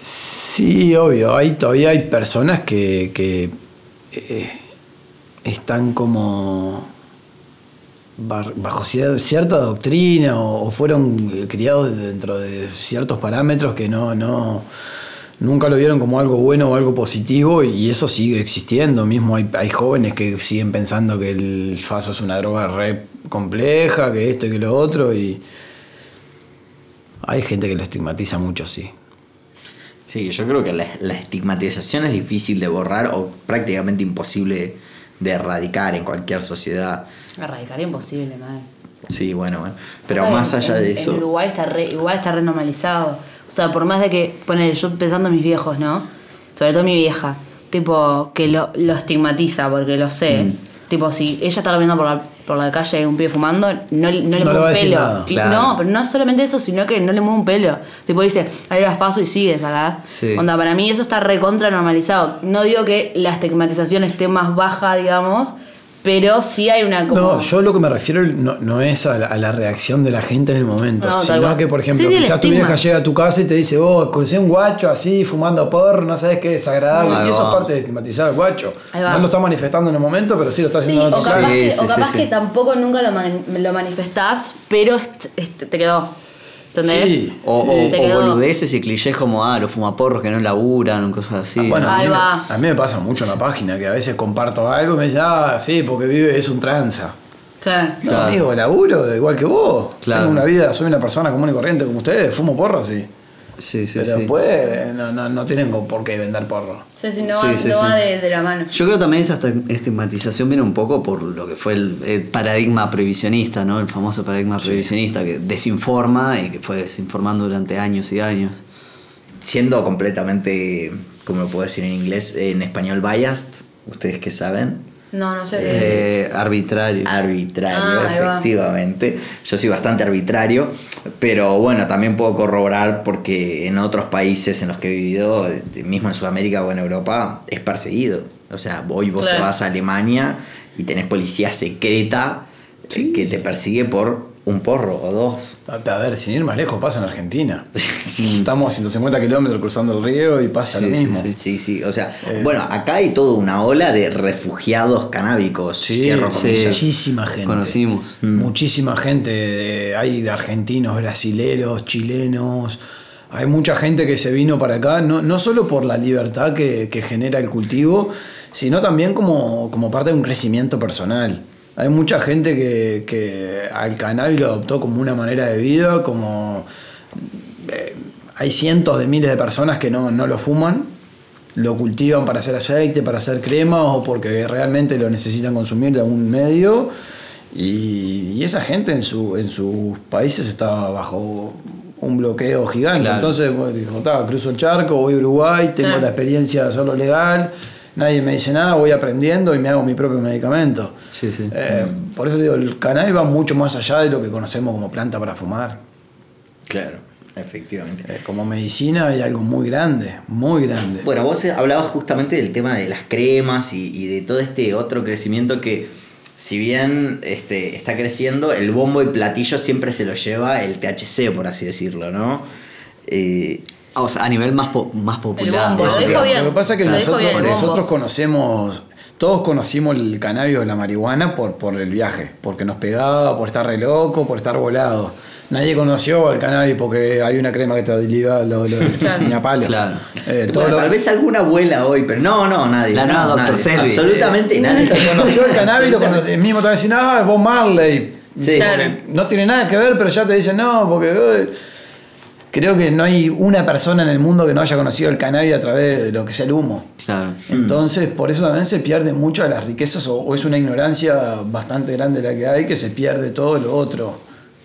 Sí, obvio. Hay, todavía hay personas que, que, eh, están como bajo cier- cierta doctrina o, o fueron eh, criados dentro de ciertos parámetros que no, no nunca lo vieron como algo bueno o algo positivo y eso sigue existiendo. Mismo hay, hay jóvenes que siguen pensando que el faso es una droga re compleja, que esto y que lo otro y hay gente que lo estigmatiza mucho, sí. Sí, yo creo que la, la estigmatización es difícil de borrar o prácticamente imposible de erradicar en cualquier sociedad. Erradicar imposible, madre. Sí, bueno, bueno. Pero O sea, más en- allá de en- eso. En Uruguay está re, igual está re normalizado. O sea, por más de que, poner, yo pensando en mis viejos, ¿no? Sobre todo mi vieja, tipo, que lo, lo estigmatiza, porque lo sé. Mm. Tipo, si ella está caminando por la, por la calle un pibe fumando, no, no le No mueve un pelo. nada. Y Claro. No, pero no solamente eso, sino que no le mueve un pelo. Tipo, dice, ahí vas paso y sigue, ¿sacás? Sí. Onda, para mí eso está recontra normalizado. No digo que la estigmatización esté más baja, digamos, pero sí hay una como... No, yo lo que me refiero no, no es a la, a la reacción de la gente en el momento, No, sino que, por ejemplo, Sí, sí, quizás tu vieja llega a tu casa y te dice, oh, conocí a un guacho así, fumando porro, no sabes qué desagradable. Ahí y eso es parte de estigmatizar al guacho. No lo está manifestando en el momento, pero sí lo está Sí, haciendo en o otro capaz. Sí, que, sí, o sí, capaz sí. que tampoco nunca lo, man- lo manifestás, pero te quedó. ¿Entendés? Sí. O, Sí. o- Te o quedó. boludeces y clichés como, ah, los fumaporros que no laburan o cosas así. Ah, bueno, a mí, me- va. a mí me pasa mucho en la página, que a veces comparto algo y me dicen, ah, sí, porque vive, es un tranza. Claro. No, Claro. amigo, laburo igual que vos. Claro. Tengo una vida, soy una persona común y corriente como ustedes, fumo porro, sí. Sí, sí, pero sí. después no, no, no tienen por qué vender porro. Sí, sí, no, Sí, va, sí, no sí. va de, de la mano. Yo creo también esa estigmatización viene un poco por lo que fue el, el paradigma previsionista, ¿no? El famoso paradigma previsionista que desinforma y que fue desinformando durante años y años. Siendo completamente, como lo puedo decir en inglés, en español biased, ustedes que saben. No, no sé. Eh, arbitrario. Arbitrario, Ah, efectivamente. Yo soy bastante arbitrario, pero bueno, también puedo corroborar porque en otros países en los que he vivido, mismo en Sudamérica o en Europa, es perseguido. O sea, hoy vos te vas a Alemania y tenés policía secreta eh, que te persigue por un porro o dos. A a ver, sin ir más lejos, pasa en Argentina. (laughs) Estamos a 150 kilómetros cruzando el río y pasa lo Sí, mismo. sí. Sí, sí, o sea, bueno, acá hay toda una ola de refugiados canábicos. Sí, sí. muchísima gente. Conocimos. Muchísima gente. eh, Hay argentinos, brasileros, chilenos. Hay mucha gente que se vino para acá, no, no solo por la libertad que, que genera el cultivo, sino también como, como parte de un crecimiento personal. Hay mucha gente que, que al cannabis lo adoptó como una manera de vida, como eh, hay cientos de miles de personas que no, no lo fuman, lo cultivan para hacer aceite, para hacer crema o porque realmente lo necesitan consumir de algún medio. Y, y esa gente en, su, en sus países estaba bajo un bloqueo gigante. Claro. Entonces bueno, dijo, "Ta, cruzo el charco, voy a Uruguay, tengo Claro. la experiencia de hacerlo legal, nadie me dice nada, voy aprendiendo y me hago mi propio medicamento. Sí, sí. Eh, Por eso digo, el cannabis va mucho más allá de lo que conocemos como planta para fumar. Claro. Efectivamente. Eh, como medicina hay algo muy grande, muy grande. Bueno, vos eh, hablabas justamente del tema de las cremas y, y de todo este otro crecimiento que, si bien este, está creciendo, el bombo y platillo siempre se lo lleva el THC, por así decirlo, ¿no? Eh, O sea, a nivel más, po- más popular. bombo, Eso, lo dijo lo- bien. Lo que pasa es que nosotros, bien, conocemos, todos conocimos el cannabis o la marihuana por, por el viaje, porque nos pegaba, por estar re loco, por estar volado. Nadie conoció el cannabis porque hay una crema que te alivia lo, lo, (laughs) Claro. ni a palo. Claro. Eh, todo bueno, lo- tal vez alguna abuela hoy, pero no, no, nadie. La no, Dr. nadie, Selby. Absolutamente nadie. El que conoció el cannabis lo (laughs) conoce, el mismo te va a decir, ah, Bob Marley. Sí. Claro. No tiene nada que ver, pero ya te dicen, no, porque eh, creo que no hay una persona en el mundo que no haya conocido el cannabis a través de lo que sea el humo. Claro. Entonces, por eso también se pierde mucho de las riquezas o, o es una ignorancia bastante grande la que hay, que se pierde todo lo otro.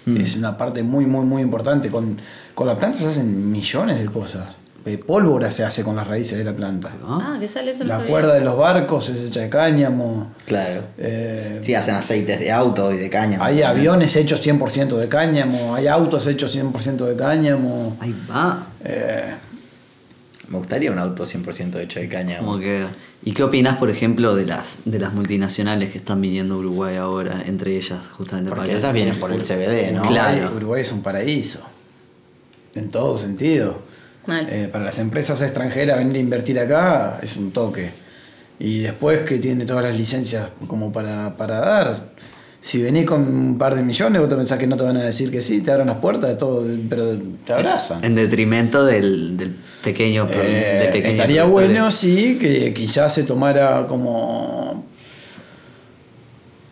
Es una parte muy, muy, muy importante. Con, con la planta se hacen millones de cosas. Eh, pólvora se hace con las raíces de la planta. Ah, ¿qué sale eso? La cuerda de los barcos es hecha de cáñamo. Claro. Eh, Sí, hacen aceites de auto y de caña. hay aviones hechos 100% de cáñamo. Hay autos hechos 100% de cáñamo. Ahí va. Eh, Me gustaría un auto 100% hecho de caña. Como que- ¿Y qué opinás, por ejemplo, de las, de las multinacionales que están viniendo a Uruguay ahora, entre ellas, justamente Porque para esas vienen por el CBD, ¿no? Claro. Uruguay es un paraíso. En todo sentido. Eh, para las empresas extranjeras venir a invertir acá es un toque. Y después que tiene todas las licencias como para, para dar. Si venís con un par de millones, vos te pensás que no te van a decir que sí, te abran las puertas, todo, pero te abrazan. En detrimento del, del pequeño, Eh, pequeño estaría productor. bueno, sí, que quizás se tomara como,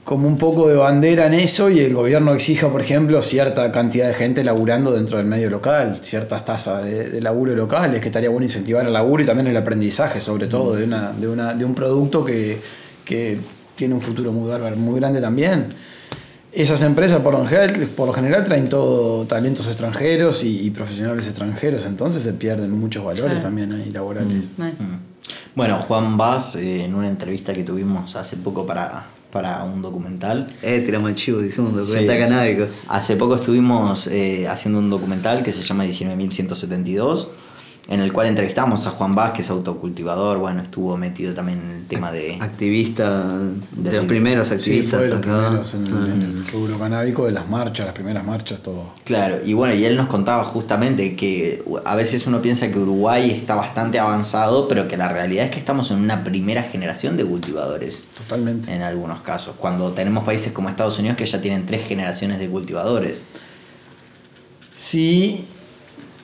como un poco de bandera en eso y el gobierno exija, por ejemplo, cierta cantidad de gente laburando dentro del medio local, ciertas tasas de, de laburo locales, que estaría bueno incentivar el laburo y también el aprendizaje, sobre todo, de, una, de, una, de un producto que, que tiene un futuro muy, bárbaro, muy grande también. Esas empresas por lo general, por lo general traen todo talentos extranjeros y, y profesionales extranjeros, entonces se pierden muchos valores Claro. también ahí laborales. Mal. Bueno, Juan Vaz, eh, en una entrevista que tuvimos hace poco para, para un documental, Eh, tiramos el chivo, hicimos un documental Sí. canábico. Hace poco estuvimos eh, haciendo un documental que se llama 19.172, en el cual entrevistamos a Juan Vaz, que es autocultivador, bueno, estuvo metido también en el tema de... Activista, de De- los primeros Sí, activistas. fue de los acá. primeros en, el- Ah. en el rubro canábico, de las marchas, las primeras marchas, todo. Claro, y bueno, y él nos contaba justamente que a veces uno piensa que Uruguay está bastante avanzado, pero que la realidad es que estamos en una primera generación de cultivadores. Totalmente. En algunos casos, cuando tenemos países como Estados Unidos que ya tienen tres generaciones de cultivadores. Sí,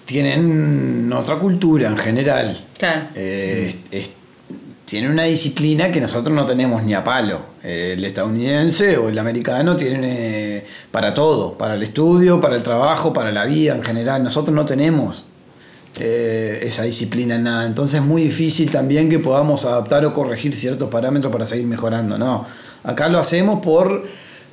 tienen otra cultura en general. Claro. Eh, es- es- tienen una disciplina que nosotros no tenemos ni a palo. Eh, el estadounidense o el americano tienen eh, para todo, para el estudio, para el trabajo, para la vida en general. Nosotros no tenemos eh, esa disciplina en nada. Entonces es muy difícil también que podamos adaptar o corregir ciertos parámetros para seguir mejorando. No, acá lo hacemos por,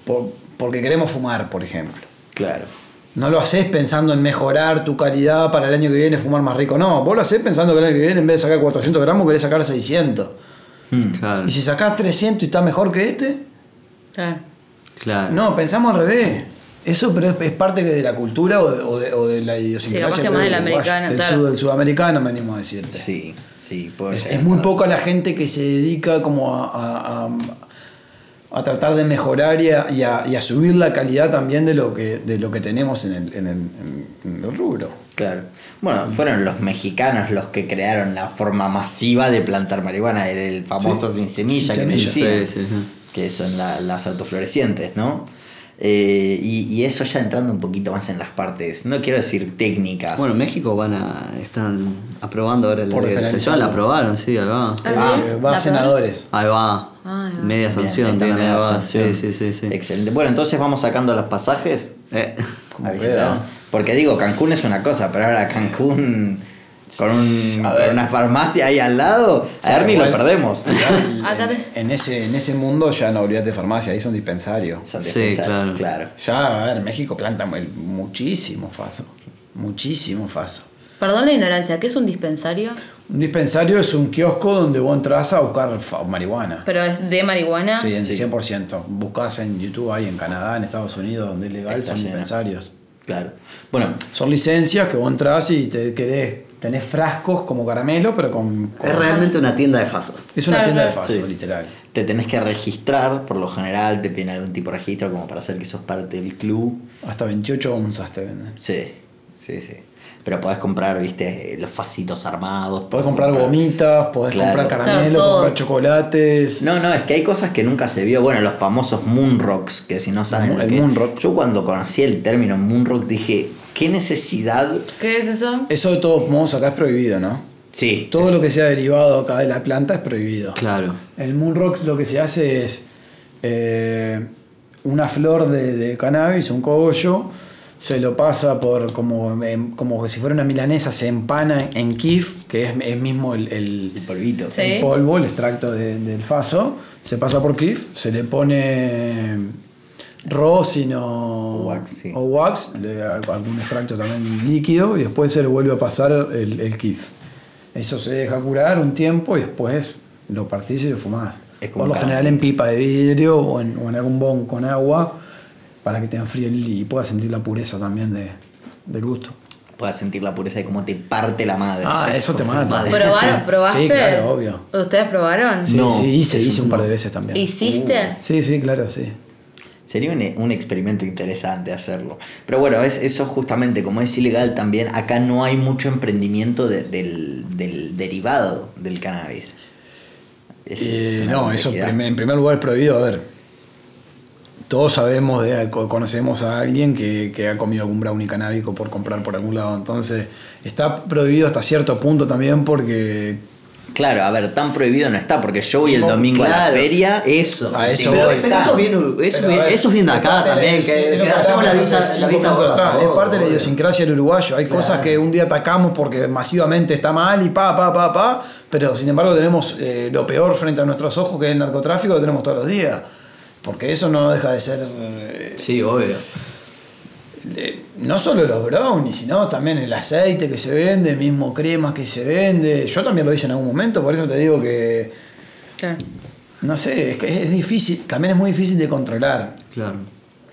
por- porque queremos fumar, por ejemplo. Claro. No lo haces pensando en mejorar tu calidad para el año que viene, fumar más rico. No, vos lo haces pensando que el año que viene, en vez de sacar 400 gramos, querés sacar 600. Claro, Y si sacás 300 y está mejor que este, Claro. claro. no, pensamos al revés. Eso pero es, es parte de la cultura o de, o de- o de la idiosincrasia. Sí, más del americano, del, claro. sud- del sudamericano, me animo a decirte. Sí, sí, puede Es, ser. es muy poca la gente que se dedica como a, a- a- a tratar de mejorar y a, y a- y a subir la calidad también de lo que, de lo que tenemos en el, en el- en el rubro. Claro. Bueno, fueron los mexicanos los que crearon la forma masiva de plantar marihuana, el, el famoso Sí. sin semilla Sin que semilla. decían, Sí, sí, sí. que son la- las autoflorecientes, ¿no? Eh, y, y eso ya entrando un poquito más en las partes, no quiero decir técnicas. Bueno, en México van a. están aprobando ahora la Por legalización. La aprobaron, sí, ahí va. Ah, Eh, ¿sí? va a ¿La aprobaron? senadores. Ahí va. Ah, ahí va. Media sanción tiene, ahí va. sanción. Sí, sí, sí, sí. Excelente. Bueno, entonces vamos sacando los pasajes Eh. Porque digo, Cancún es una cosa, pero ahora Cancún con, un, una farmacia ahí al lado, a Sí, ni lo perdemos. (laughs) En, en ese, en ese mundo ya no olvídate de farmacia, ahí son dispensarios. Son Sí, dispensarios, claro. Ya, a ver, México planta mu- muchísimo faso. Muchísimo faso. Perdón la ignorancia, ¿qué es un dispensario? Un dispensario es un kiosco donde vos entras a buscar marihuana. Pero es de marihuana. Sí, en Sí. 100%. Buscás en YouTube, ahí en Canadá, en Estados Unidos, donde es legal, Está son dispensarios. Claro. Bueno, Son licencias que vos entras y te querés, tenés frascos como caramelo, pero con... con- Es realmente una tienda de faso. es una Claro, tienda de faso, Sí. literal. te tenés que registrar, por lo general te piden algún tipo de registro como para hacer que sos parte del club. Hasta 28 onzas te venden. Sí, sí, sí. Pero podés comprar, viste, los fasitos armados. Podés comprar gomitas, podés Claro. comprar caramelo, comprar chocolates. No, no, es que hay cosas que nunca se vio. Bueno, los famosos Moonrocks, que si no saben. El que- Moonrock. Yo cuando conocí el término Moonrock dije, ¿qué necesidad? ¿Qué es eso? Eso de todos modos acá es prohibido, ¿no? Sí. Todo lo que sea derivado acá de la planta es prohibido. Claro. El Moonrocks lo que se hace es eh, una flor de, de cannabis, un cogollo, se lo pasa por como, em, como si fuera una milanesa, se empana en kif, que es, es mismo el, el- El polvito. Sí. el polvo, el extracto de- del faso, se pasa por kif, se le pone rosin o O wax, sí. o wax, le- algún extracto también líquido, y después se le vuelve a pasar el, el kif. Eso se deja curar un tiempo y después lo partís y lo fumás. Por lo general en pipa de vidrio o en, o en algún bon con agua para que te enfríe el- y puedas sentir la pureza también de, del gusto. Puedas sentir la pureza de cómo te parte la madre. Ah, eso te mata. Madre. ¿Probaron? ¿Probaste? Sí, claro, obvio. ¿Ustedes probaron? Sí, No, sí, hice, hice un un par de veces también. ¿Hiciste? Sí, sí, claro, sí. Sería un, un experimento interesante hacerlo. Pero bueno, es, eso justamente, como es ilegal también, acá no hay mucho emprendimiento de- del, del derivado del cannabis. Es- Eh, no, eso en primer lugar es prohibido. A ver, todos sabemos, de, co- conocemos a alguien que, que ha comido algún brownie canábico por comprar por algún lado. Entonces, está prohibido hasta cierto punto también porque Claro, a ver, tan prohibido no está, porque yo voy el No, domingo a la Claro, feria. Eso. A eso pero, voy. pero eso, viene, eso, Pero, viene- ver, eso de acá también. es que que hacemos la vista, vista gorda, atrás. Es parte de la idiosincrasia del uruguayo. Hay cosas que un día atacamos porque masivamente está mal y pa, pa, pa, pa. Pero sin embargo tenemos eh, lo peor frente a nuestros ojos que es el narcotráfico que tenemos todos los días. Porque eso no deja de ser eh, Sí, obvio. No solo los brownies, sino también el aceite que se vende, mismo cremas que se vende. Yo también lo hice en algún momento, por eso te digo que, Claro. no sé, es que es difícil, también es muy difícil de controlar. Claro.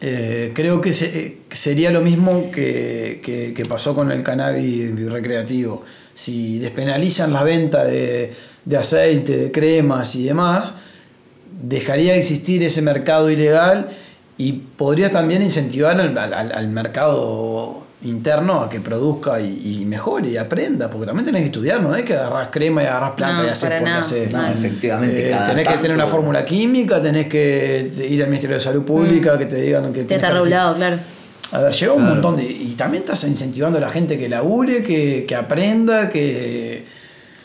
Eh, creo que, se- eh, sería lo mismo que, que- que pasó con el cannabis recreativo. Si despenalizan la venta de, de aceite, de cremas y demás, dejaría de existir ese mercado ilegal y podría también incentivar al, al- al mercado interno a que produzca y, y mejore y aprenda, porque también tenés que estudiar, no es que agarrás crema y agarrás planta No, y haces porque haces. No, efectivamente. Eh, cada tenés que tener una tanto- fórmula química, tenés que ir al Ministerio de Salud Pública, que te digan que tenés está que- regulado, claro. A ver, lleva un montón de. Y también estás incentivando a la gente que labure, que, que aprenda, que,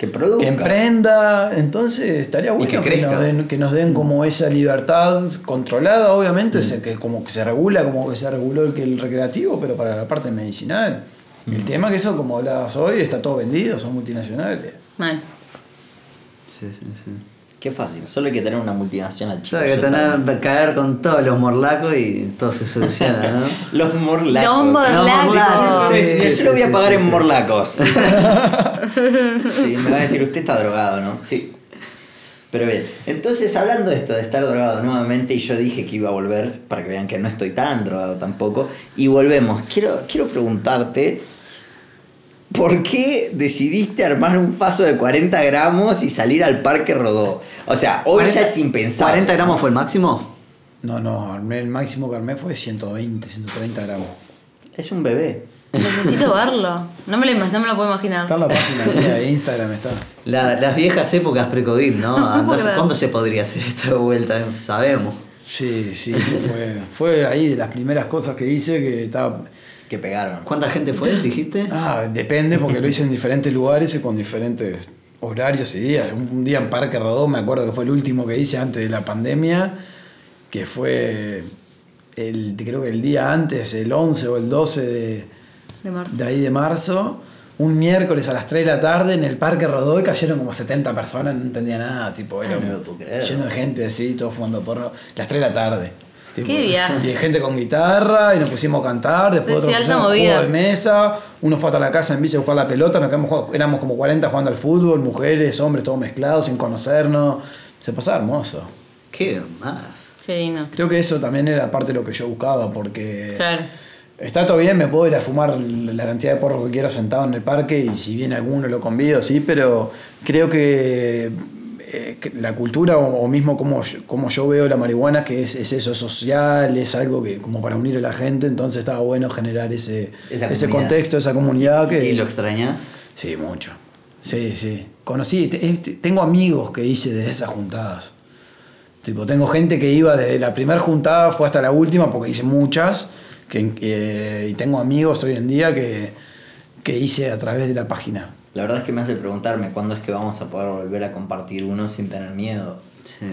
Que produzca. que emprenda. Entonces estaría bueno que nos den, que nos den como esa libertad controlada, obviamente, se- que como que se regula, como que se reguló el, que el recreativo, pero para la parte medicinal. El tema que eso, como hablabas hoy, está todo vendido, son multinacionales. Mal. Sí, sí, sí. Qué fácil, solo hay que tener una multinacional. O chicos, sea, que tener, caer con todos los morlacos y todo se soluciona, ¿no? (laughs) Los morlacos. Los morlacos. morlacos. Sí, Sí, yo lo voy a pagar sí, en sí. morlacos. (laughs) Sí, me va a decir, usted está drogado, ¿no? Sí. Pero bien, entonces hablando de esto, de estar drogado nuevamente, y yo dije que iba a volver, para que vean que no estoy tan drogado tampoco, y volvemos. Quiero, quiero preguntarte, ¿por qué decidiste armar un faso de 40 gramos y salir al parque Rodó? O sea, hoy ya es impensable. ¿40 gramos fue el máximo? No, no, armé- el máximo que armé fue 120, 130 gramos. Es un bebé. Necesito verlo. No me lo, ima- no me lo puedo imaginar. Está en la página mía de (laughs) Instagram, está. La- las viejas épocas pre-COVID, ¿no? (laughs) No creer. ¿Cuándo se podría hacer esta vuelta? Sabemos. Sí, sí, eso fue, fue ahí de las primeras cosas que hice que estaba... Que pegaron. ¿Cuánta gente fue, dijiste? Ah, depende porque lo hice en diferentes lugares y con diferentes horarios y días. Un, un día en Parque Rodó, me acuerdo que fue el último que hice antes de la pandemia, que fue el, creo que el día antes, el 11 o el 12 de, De marzo. de ahí de marzo. Un miércoles a las 3 de la tarde en el Parque Rodó y cayeron como 70 personas, no entendía nada, tipo, era Ah, no lleno de gente así, todos fumando porro, las 3 de la tarde. Tipo, Qué viaje. Y gente con guitarra, y nos pusimos a cantar, después Sí, otros juego de mesa, uno fue hasta la casa en bici a buscar la pelota, nos quedamos jugando- éramos como 40 jugando al fútbol, mujeres, hombres, todos mezclados, sin conocernos. Se pasaba hermoso. ¿Qué más? Qué lindo. Creo que eso también era parte de lo que yo buscaba, porque Claro. Está todo bien, me puedo ir a fumar la cantidad de porros que quiero sentado en el parque y si viene alguno lo convido, sí, pero creo que, eh, la cultura o, o mismo como, yo- como yo veo la marihuana, que es, es eso, es social, es algo que como para unir a la gente, entonces estaba bueno generar ese, Esa ese comunidad. contexto, esa comunidad que... ¿Y lo extrañas? Sí, mucho. Sí, sí. Conocí, eh, te- tengo amigos que hice de esas juntadas. Tipo, tengo gente que iba desde la primera juntada fue hasta la última porque hice muchas. Que, que- y tengo amigos hoy en día que, que hice a través de la página. La verdad es que me hace preguntarme cuándo es que vamos a poder volver a compartir uno sin tener miedo. Sí.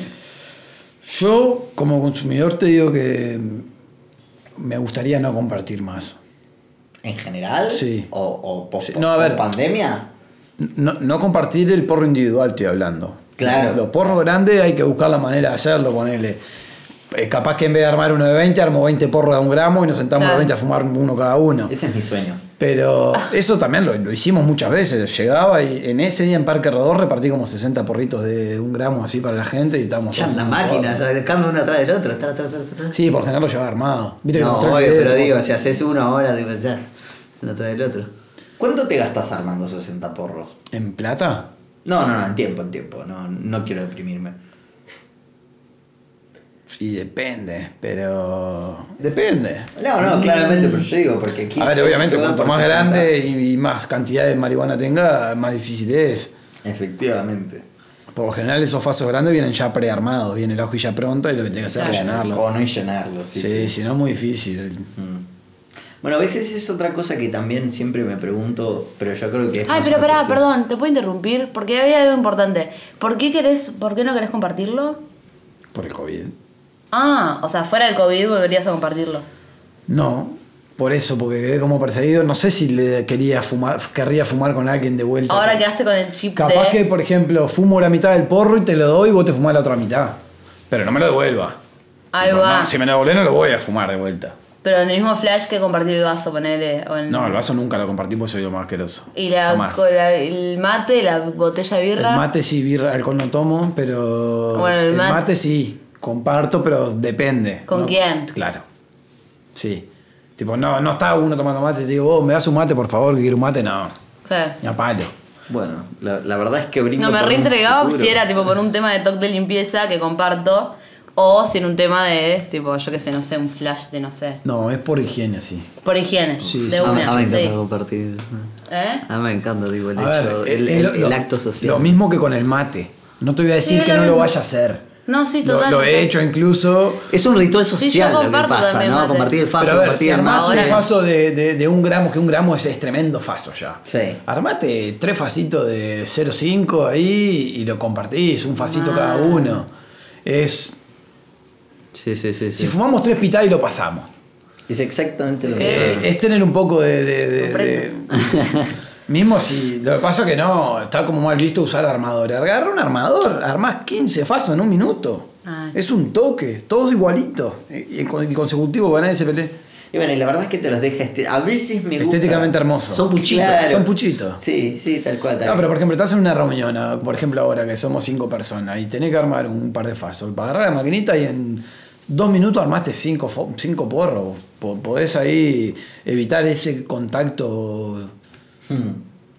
Yo, como consumidor, te digo que me gustaría no compartir más. ¿En general? Sí. ¿O, o post Sí, no, a ver. pandemia? No, no compartir el porro individual, estoy hablando. Claro. Los porros grandes hay que buscar la manera de hacerlo, ponerle. Eh, capaz que en vez de armar uno de 20, armo 20 porros de un gramo y nos sentamos Claro. los 20 a fumar uno cada uno. Ese es mi sueño. Pero Ah. eso también lo, lo hicimos muchas veces. Llegaba y en ese día en Parque Rodó repartí como 60 porritos de un gramo así para la gente y estábamos. Ya todos la fumando máquina, porros. sacando uno atrás del otro. ta, ta, ta. Sí, por general lo llevaba armado. Viste que No, el obvio, video, pero digo, si haces uno ahora, tipo, ya, uno atrás del otro. ¿Cuánto te gastas armando 60 porros? ¿En plata? No, no, no, en tiempo, en tiempo. No, no quiero deprimirme. Sí, depende, pero. Depende. No, no, claramente, pero yo digo, porque 15 A ver, obviamente, cuanto por más 60. grande y, y más cantidad de marihuana tenga, más difícil es. Efectivamente. Por lo general, esos fasos grandes vienen ya prearmados, viene la hojilla pronta y lo que tiene que hacer es Claro. rellenarlo. O no y llenarlo, sí. Sí, sí. si no es muy difícil. Mm. Bueno, a veces es otra cosa que también siempre me pregunto, pero yo creo que es Ay, más pero pará, perdón, te puedo interrumpir porque había algo importante. ¿Por qué querés, por qué no querés compartirlo? Por el COVID. Ah, o sea, fuera del COVID volverías a compartirlo. No, por eso, porque quedé como perseguido. No sé si le quería fumar, querría fumar con alguien de vuelta. Ahora quedaste con el chip Capaz de... que, por ejemplo, fumo la mitad del porro y te lo doy y vos te fumás la otra mitad. Pero no me lo devuelva. Ahí Tipo, va. no, si me lo devolvés no lo voy a fumar de vuelta. Pero en el mismo flash que compartir el vaso, ponele. o en- No, el vaso nunca lo compartí porque soy lo más asqueroso. Y la, Jamás. con la- el mate, la botella de El birra. mate sí, birra, alcohol no tomo, pero. Bueno, el el mate- mate sí, comparto, pero depende. ¿Con ¿no? quién? Claro. Sí. Tipo, no, no está uno tomando mate te digo, vos, ¿me das un mate, por favor, que quiero un mate? No, Claro. ni a palo. Bueno, la, la verdad es que brindo No, me reentregaba si era tipo por un tema de toque de limpieza que comparto. O si en un tema de, tipo, yo qué sé, no sé, un flash de no sé. No, es por higiene, sí. Por higiene. Sí, de sí. Una, a mí me sí. encanta compartir. ¿Eh? A mí me encanta, digo, el A ver, hecho, eh, el, eh, el- el acto social. Lo mismo que con el mate. No te voy a decir Sí, que no lo vaya a hacer. No, sí, Lo, total. lo he hecho incluso. Es un ritual Sí, social lo que pasa, también ¿no? mate. Compartir el faso, Pero a ver, compartir si armás un faso de, de- de un gramo, que un gramo es, es tremendo faso ya. Sí. Armate tres fasitos de 0,5 ahí y lo compartís, un fasito Ah. cada uno. Es. Sí, sí, sí. Si sí. fumamos tres pitadas y lo pasamos. Es exactamente lo Eh, que... es tener un poco de. de- de- de- (laughs) mismo si. Lo que pasa que no, está como mal visto usar armador. Agarra un armador, armás 15 fasos en un minuto. Ay. Es un toque, todos igualitos. Y, y con- y consecutivo, van a ese pelea. Y bueno, y la verdad es que te los deja... este- A veces me gusta... Estéticamente hermoso. Son puchitos. Claro. Son puchitos. Sí, sí, tal cual. Tal No, pero por ejemplo, estás en una reunión, ah, por ejemplo ahora que somos cinco personas y tenés que armar un par de fasos, para agarrar la maquinita y en dos minutos armaste cinco, fo- cinco porros. Po- Podés ahí evitar ese contacto Hmm.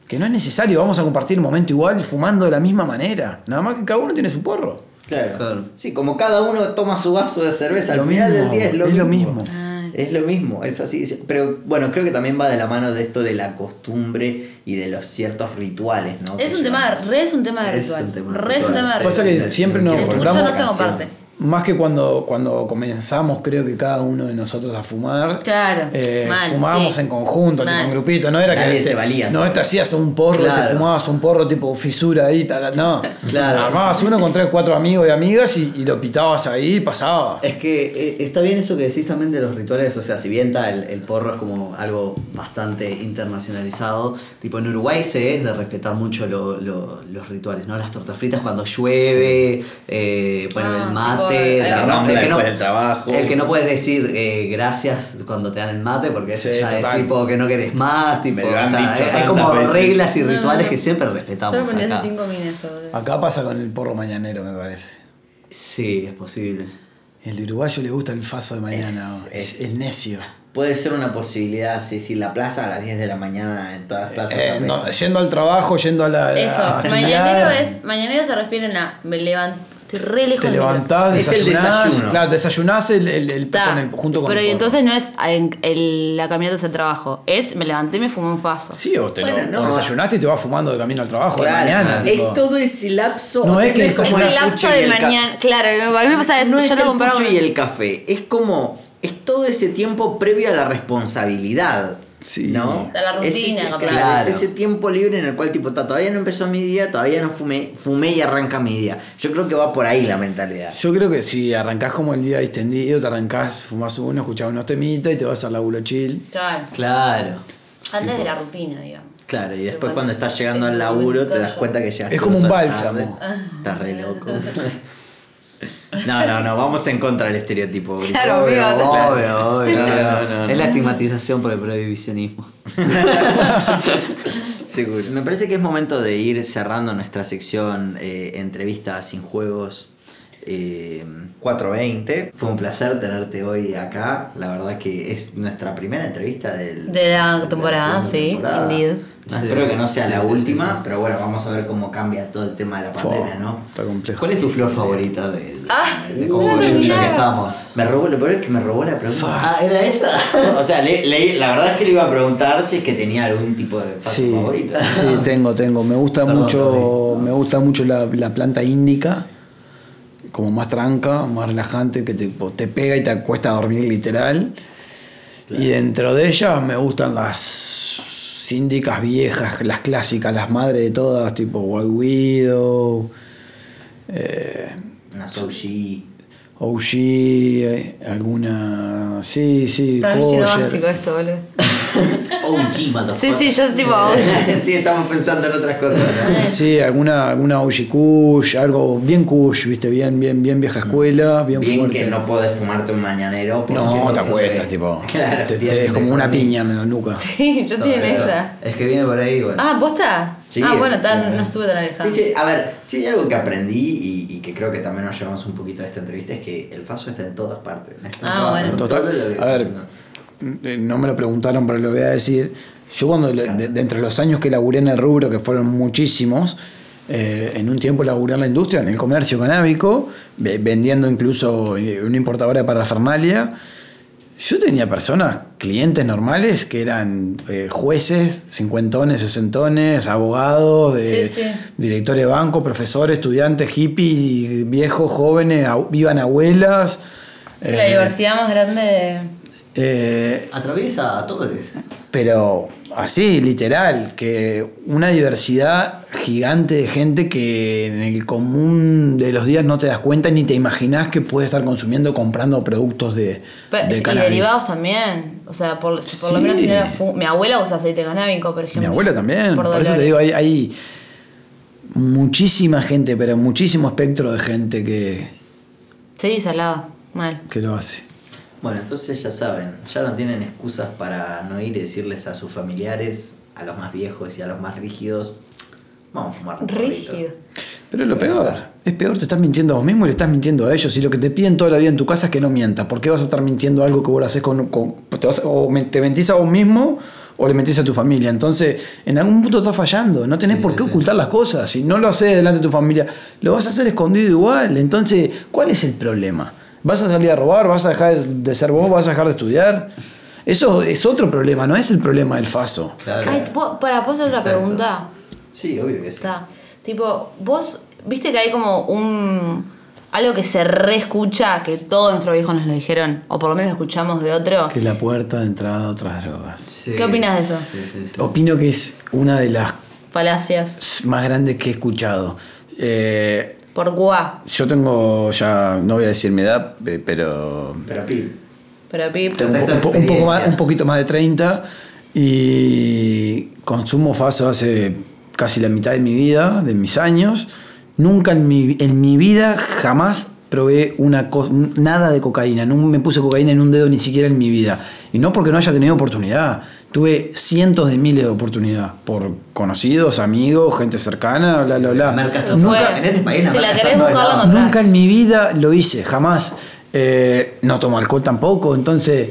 que no es necesario, vamos a compartir el momento igual fumando de la misma manera. Nada más que cada uno tiene su porro. Claro. Claro. Sí, como cada uno toma su vaso de cerveza, Lo al final mismo, del día es lo es mismo. lo mismo. Ah. Es lo mismo, es así. sí. Pero bueno, creo que también va de la mano de esto de la costumbre y de los ciertos rituales, ¿no? Es que un tema de, llevamos. re es un tema de Es ritual. re es un ritual, tema de sí. Pasa ritual. que siempre nos acostumbramos no se canción. comparte. Más que cuando, cuando comenzamos, creo que cada uno de nosotros a fumar. Claro, eh, mal, fumábamos sí. en conjunto, tipo en grupito. No era Nadie que. se te- valía, No te hacías un porro y te Claro. fumabas un porro tipo fisura ahí. tal, no. (laughs) Claro. Armabas uno con tres, cuatro amigos y amigas y, y lo pitabas ahí y pasaba. Es que eh, está bien eso que decís también de los rituales, o sea, si bien está el, el porro es como algo bastante internacionalizado, tipo en Uruguay se es de respetar mucho lo- lo- los rituales, ¿no? Las tortas fritas cuando llueve, eh, bueno, Ah, el tipo, mate, la el que no- rambla el que no- después del trabajo. El que no puedes decir eh, gracias cuando te dan el mate, porque eso Sí, ya total. es tipo que no querés más, tipo, Me lo o han sea, dicho hay- como veces. reglas y rituales no. que siempre Solo respetamos de acá. 5 mil eso, boludo. Acá pasa con el porro mañanero, me parece. Sí, es posible. El de uruguayo le gusta el faso de mañana. Es- Es, es- es necio. puede ser una posibilidad, sí, sí, la plaza a las 10 de la mañana en todas las plazas. Eh, también. no, yendo al trabajo, yendo a la. Eso, a mañanero es. Mañanero se refieren a. Me levanto. Estoy re lejos Te micro. levantás, Es el desayunás. desayuno. Claro, desayunás el, el, el- Ta, con el- junto con Pero el y porro. entonces no es en- el- la caminata hacia el trabajo. Es me levanté y me fumé un faso. Sí, o te lo- no. o desayunaste y te vas fumando de camino al trabajo Claro, de mañana. es todo ese lapso. No es que es como el el lapso pucho y de el ca- mañana. Claro, a mí me pasa eso. No yo es lo el comparo pucho con- y el café, es como. Es todo ese tiempo previo a la responsabilidad. Sí. ¿No? La rutina, Es ese, claro, es ese tiempo libre en el cual, tipo, ta, todavía no empezó mi día, todavía no fumé, fumé y arranca mi día. Yo creo que va por ahí la mentalidad. Yo creo que si arrancás como el día distendido, te arrancás, fumás uno, escuchás unos temitas y te vas al laburo chill. Claro. Claro. Antes de la rutina, digamos. Claro, y después cuando estás es- llegando al laburo te das cuenta que ya Es como un bálsamo. Estás re loco. (laughs) No, no, no, vamos en contra del estereotipo. Claro, Obvio, amigo. obvio, obvio. No, no, no, es la estigmatización por el prohibicionismo. (laughs) Seguro. Me parece que es momento de ir cerrando nuestra sección eh, entrevistas sin juegos eh, 420. Fue un placer tenerte hoy acá. La verdad que es nuestra primera entrevista del- De la temporada, sí, temporada. indeed. No, Sí. espero que no sea Sí, la última, sí. pero bueno, vamos a ver cómo cambia todo el tema de la pandemia, ¿no? Está complejo. ¿Cuál es tu flor favorita de, de, Ah, de no cómo ya que estamos? Me robó, lo peor es que me robó la pregunta. Ah, ¿era esa? (laughs) o sea, le- le- la verdad es que le iba a preguntar si es que tenía algún tipo de paso Sí, tengo, tengo. Me gusta (laughs) Perdón, mucho, me gusta mucho la, la planta índica, como más tranca, más relajante, que te, te pega y te cuesta dormir literal. Y dentro de ellas me gustan las índicas viejas, las clásicas, las madres de todas, tipo White Widow, eh, Una Soji. OG, eh, alguna. Sí, sí, Para mí es básico esto, boludo. (laughs) OG, motherfucker. Sí, sí, yo tipo. (laughs) sí, estamos pensando en otras cosas. ¿no? Sí, alguna, alguna OG Kush, algo bien Kush, viste, bien, bien, bien vieja escuela, bien, Bien fuerte. que no podés fumarte un mañanero. porque No, te te acuestas, tipo. (laughs) Claro. te- te- es como una piña en la nuca. Sí, yo tienen Pero esa. Es que viene por ahí, bueno. Ah, ¿posta? Sí, ah, bueno, tan, no estuve tan alejado. Viste, A ver, si hay algo que aprendí y que creo que también nos llevamos un poquito de esta entrevista es que el faso está en todas partes. Está en Ah, todas bueno. partes. Total. A ver, eh, no me lo preguntaron, pero lo voy a decir. Yo cuando, de, de entre los años que laburé en el rubro, que fueron muchísimos, eh, en un tiempo laburé en la industria, en el comercio canábico, ve- vendiendo incluso eh, una importadora de parafernalia. Yo tenía personas, clientes normales, que eran eh, jueces, cincuentones, sesentones, abogados, de, Sí, sí. directores de banco, profesores, estudiantes, hippies, viejos, jóvenes, au- vivan abuelas. Sí, la eh, diversidad más grande de. eh, Atraviesa a todos. pero así, literal, que una diversidad gigante de gente que en el común de los días no te das cuenta ni te imaginas que puede estar consumiendo comprando productos de, Pero- de y cannabis. derivados también. O sea, por, lo menos si no era fu- mi abuela usa aceite canábico, por ejemplo. Mi abuela también, Por por, eso te digo, hay, hay muchísima gente, pero muchísimo espectro de gente que, Sí, salado. Mal. que lo hace. Bueno, entonces ya saben, ya no tienen excusas para no ir y decirles a sus familiares, a los más viejos y a los más rígidos, vamos a fumar un porrito". Rígido. Pero es lo peor, es peor, te estás mintiendo a vos mismo y le estás mintiendo a ellos. Y lo que te piden toda la vida en tu casa es que no mientas. ¿Por qué vas a estar mintiendo algo que vos lo haces con... con- te vas- o me- te mentís a vos mismo o le mentís a tu familia. Entonces, en algún punto estás fallando. No tenés Sí, por sí, qué sí. ocultar las cosas. Si no lo haces delante de tu familia, lo vas a hacer escondido igual. Entonces, ¿cuál es el problema? ¿Vas a salir a robar? ¿Vas a dejar de ser vos? ¿Vas a dejar de estudiar? Eso es otro problema, no es el problema del faso. Claro. Ay, ¿puedo- para, ¿puedo hacer otra pregunta? Sí, obvio que sí. Está. Tipo, vos, viste que hay como un. Algo que se reescucha, que todos nuestros viejos nos lo dijeron, o por lo menos lo escuchamos de otro. Que la puerta de entrada a otras drogas. Sí. ¿Qué opinas de eso? Sí, sí, sí. Opino que es una de las Falacias. más grandes que he escuchado. Eh, Por guá. yo tengo ya, no voy a decir mi edad, pero Pero Pi, Pero Pip. tengo un, po- un poco más, un poquito más de 30 y consumo faso hace casi la mitad de mi vida, de mis años. Nunca en mi, en mi vida jamás probé una co- nada de cocaína. No me puse cocaína en un dedo ni siquiera en mi vida. Y no porque no haya tenido oportunidad. Tuve cientos de miles de oportunidades por conocidos, amigos, gente cercana, bla, bla, bla. Marcas fue. en este país Si la querés buscar. Nunca en mi vida lo hice, jamás. Eh, no tomo alcohol tampoco, entonces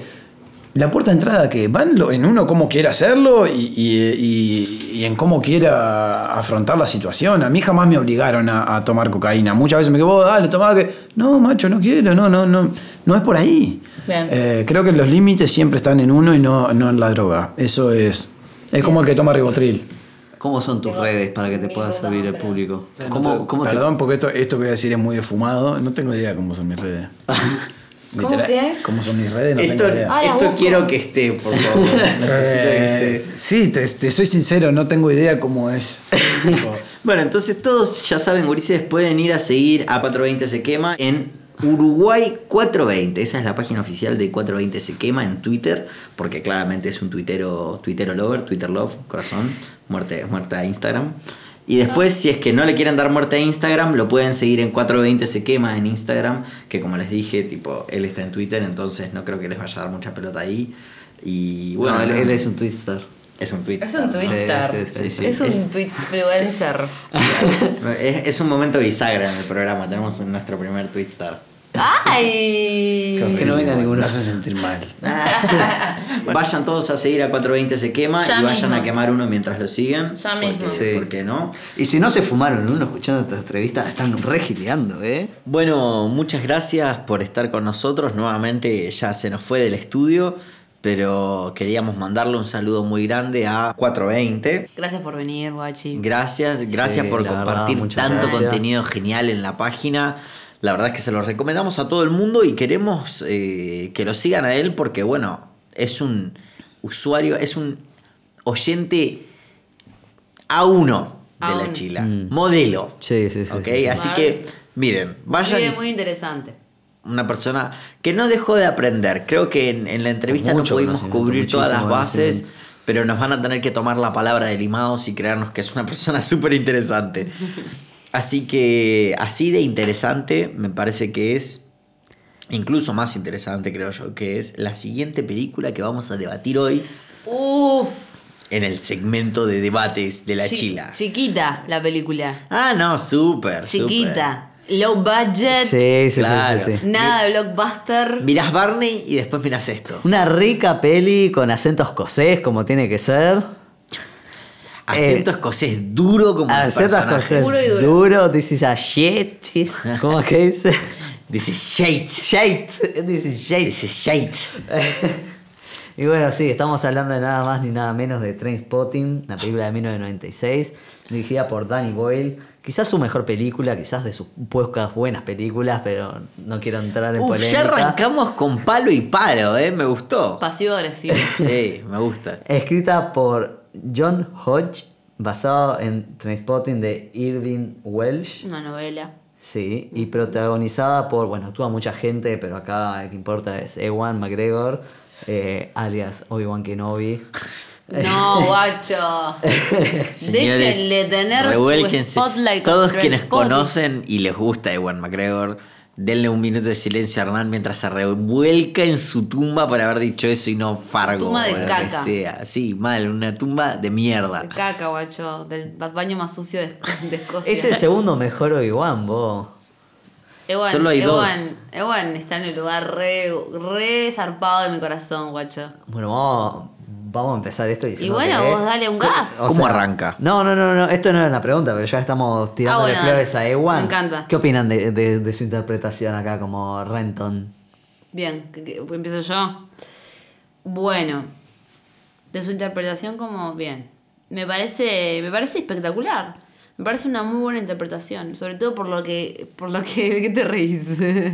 la puerta de entrada que van en uno cómo quiere hacerlo y, y- y- y en cómo quiera afrontar la situación. A mí jamás me obligaron a, a tomar cocaína. Muchas veces me quedo, "Vos, dale, tomá que. No, macho, no quiero, no, no, no. No es por ahí. Bien. Eh, creo que los límites siempre están en uno y no, no en la droga. Eso es. Es como el que toma ribotril. ¿Cómo son tus Tengo redes para que te pueda servir el público? No ¿Cómo, te- cómo te- perdón, porque esto, esto que voy a decir es muy defumado. No tengo idea cómo son mis redes. (laughs) ¿Cómo Literal, qué? ¿Cómo son mis redes? No esto tengo idea. Ah, esto quiero que esté, por favor. (laughs) Necesito que Eh, esté. sí, te, te soy sincero, no tengo idea cómo es. (laughs) Bueno, entonces todos ya saben, gurises, pueden ir a seguir a 420 Se Quema en Uruguay 420. Esa es la página oficial de 420 Se Quema en Twitter, porque claramente es un tuitero, tuitero lover, Twitter love, corazón, muerte, muerte a Instagram. Y después, si es que no le quieren dar muerte a Instagram, lo pueden seguir en 420 Se Quema en Instagram, que como les dije, tipo, él está en Twitter, entonces no creo que les vaya a dar mucha pelota ahí. Y bueno, Bueno, él, es un twitstar. es un tweet. Es un Twitter. Sí, sí, sí. Es un Twitfluencer. (laughs) Es, es un momento bisagra en el programa. Tenemos nuestro primer Twitstar. ¡Ay! Que no venga ninguno. Me hace sentir mal. (laughs) Vayan todos a seguir a 420 Se Quema Ya y vayan mismo. a quemar uno mientras lo siguen. Ya porque, mismo. Sí. ¿Por qué no? Y si no se fumaron uno escuchando esta entrevista, están regileando, ¿eh? Bueno, muchas gracias por estar con nosotros. Nuevamente ya se nos fue del estudio, pero queríamos mandarle un saludo muy grande a 420. Gracias por venir, guachi. Gracias, gracias Sí, por verdad, compartir tanto gracias. contenido genial en la página. La verdad es que se lo recomendamos a todo el mundo y queremos eh, que lo sigan a él porque, bueno, es un usuario, es un oyente A1 de la A1. chila. Mm. Modelo. Sí, sí, sí, ¿ok? sí, sí. Así que, miren, vayan. Muy, y- muy interesante. una persona que no dejó de aprender. Creo que en, en la entrevista no pudimos cubrir todas las bases, pero nos van a tener que tomar la palabra de limados y creernos que es una persona (laughs) súper interesante. Así que así de interesante me parece que es, incluso más interesante creo yo, que es la siguiente película que vamos a debatir hoy Uf. en el segmento de debates de la Chi- chila. Chiquita la película. Ah, no, súper. Chiquita. Low budget. Sí, sí, Claro. sí, sí. Nada de blockbuster. Mirás Barney y después mirás esto. Una rica peli con acento escosés, como tiene que ser. Acento Eh, escocés duro como el Acento escosés Puro y duro. duro. This is a shit. ¿Cómo que dice? Dice shade. Shit. This is shit. Dice shade. (laughs) Y bueno, sí, estamos hablando de nada más ni nada menos de Trainspotting, una película de 1996, dirigida por Danny Boyle. Quizás su mejor película, quizás de sus pocas buenas películas, pero no quiero entrar en Uf, polémica. ya arrancamos con palo y palo, ¿eh? Me gustó. Pasivo agresivo. Sí, me gusta. Escrita por John Hodge, basado en Trainspotting de Irving Welsh. Una novela. Sí, y protagonizada por, bueno, actúa mucha gente, pero acá el que importa es Ewan McGregor, eh, alias Obi-Wan Kenobi. No, (laughs) guacho. Señores, Déjenle tener su spotlight Todos quienes conocen y les gusta Ewan McGregor, denle un minuto de silencio a Hernán mientras se revuelca en su tumba por haber dicho eso y no Fargo Tumba de o lo caca. que sea. Sí, mal, una tumba de mierda. De caca, guacho. Del baño más sucio de, (laughs) de Escocia. Es el segundo mejor Obi-Wan, vos. Ewan, Solo hay dos. Ewan, Ewan está en el lugar re, re zarpado de mi corazón, guacho. Bueno, vamos, vamos a empezar esto Y diciendo bueno, que- vos dale un gas. O ¿Cómo arranca? No, no, no, no, esto no era una pregunta, pero ya estamos tirándole Ah, bueno, flores dale. a Ewan. Me encanta. ¿Qué opinan de, de- de su interpretación acá como Renton? Bien, ¿qué- qué- empiezo yo. Bueno, de su interpretación como bien. Me parece, me parece espectacular. Me parece una muy buena interpretación, sobre todo por lo que, por lo que, ¿de (laughs) qué te reís?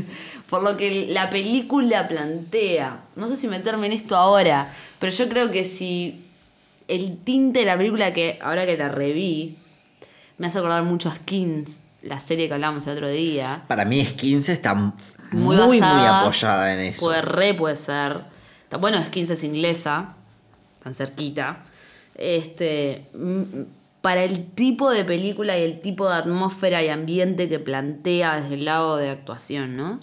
(laughs) por lo que la película plantea. No sé si meterme en esto ahora, pero yo creo que si el tinte de la película que ahora que la reví me hace acordar mucho a Skins, la serie que hablábamos el otro día. Para mí Skins está muy, muy apoyada en eso. Puede re, puede ser. Bueno, Skins es inglesa, tan cerquita. Este, para el tipo de película y el tipo de atmósfera y ambiente que plantea desde el lado de actuación, ¿no?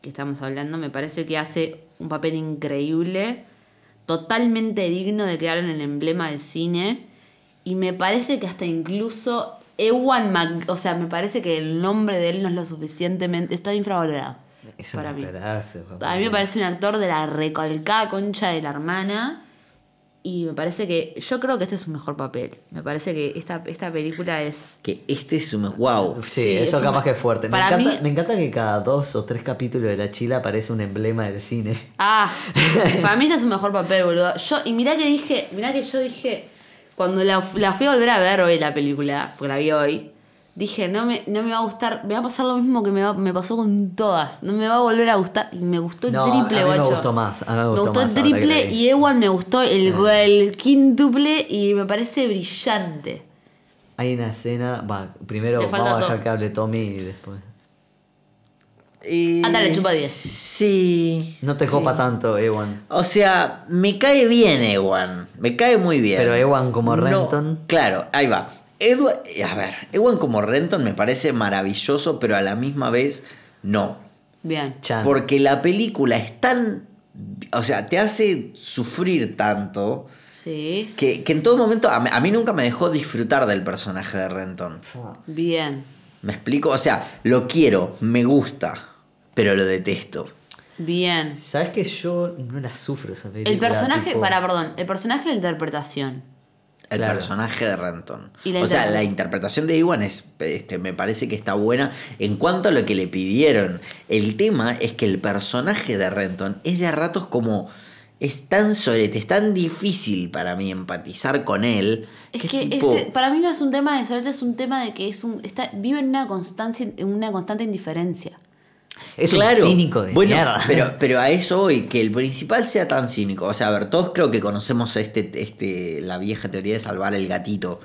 Que estamos hablando, me parece que hace un papel increíble, totalmente digno de quedar en el emblema del cine. Y me parece que hasta incluso Ewan Mac, o sea, me parece que el nombre de él no es lo suficientemente, está infravalorado. Es un para mí. papá. A mí me parece un actor de la recolcada concha de la hermana. Y me parece que. Yo creo que este es su mejor papel. Me parece que esta, esta película es. Que este es un. ¡Wow! Sí, Sí, eso es capaz una- que es fuerte. Me para encanta, mí- me encanta que cada dos o tres capítulos de la chila aparece un emblema del cine. Ah, (laughs) para mí este es su mejor papel, boludo. Yo, y mirá que dije. Mirá que yo dije. Cuando la, la fui a volver a ver hoy la película, porque la vi hoy. Dije, no me, no me va a gustar, me va a pasar lo mismo que me, va- me pasó con todas. No me va a volver a gustar. Y me gustó el No, triple, a mí me guacho. gustó más, a mí me gustó el más ahora que la triple y Ewan me gustó el, el quíntuple y me parece brillante. Hay una escena. Va, primero vamos a dejar todo. que hable Tommy y después. Y- Anda, le chupa 10. Sí. No te sí. copa tanto, Ewan. O sea, me cae bien Ewan. Me cae muy bien. Pero Ewan como No, Renton. claro, ahí va. Edwa- a ver, Ewan como Renton me parece maravilloso, pero a la misma vez no. Bien. Chan. Porque la película es tan. O sea, te hace sufrir tanto Sí. que, que en todo momento. A mí, a mí nunca me dejó disfrutar del personaje de Renton. Bien. ¿Me explico? O sea, lo quiero, me gusta, pero lo detesto. Bien. ¿Sabes que yo no la sufro esa película? El personaje, tipo- para, perdón, el personaje de la interpretación. El Claro. personaje de Renton. O sea, la interpretación de Iwan es, este, me parece que está buena en cuanto a lo que le pidieron. El tema es que el personaje de Renton es de a ratos como. Es tan sorete, es tan difícil para mí empatizar con él. Es que tipo- ese- para mí no es un tema de suerte, es un tema de que es un está, vive en una constancia, en una constante indiferencia. Es Claro. un cínico de bueno, mierda. Pero, (laughs) pero a eso hoy, que el principal sea tan cínico. O sea, a ver, todos creo que conocemos este, este, la vieja teoría de salvar el gatito,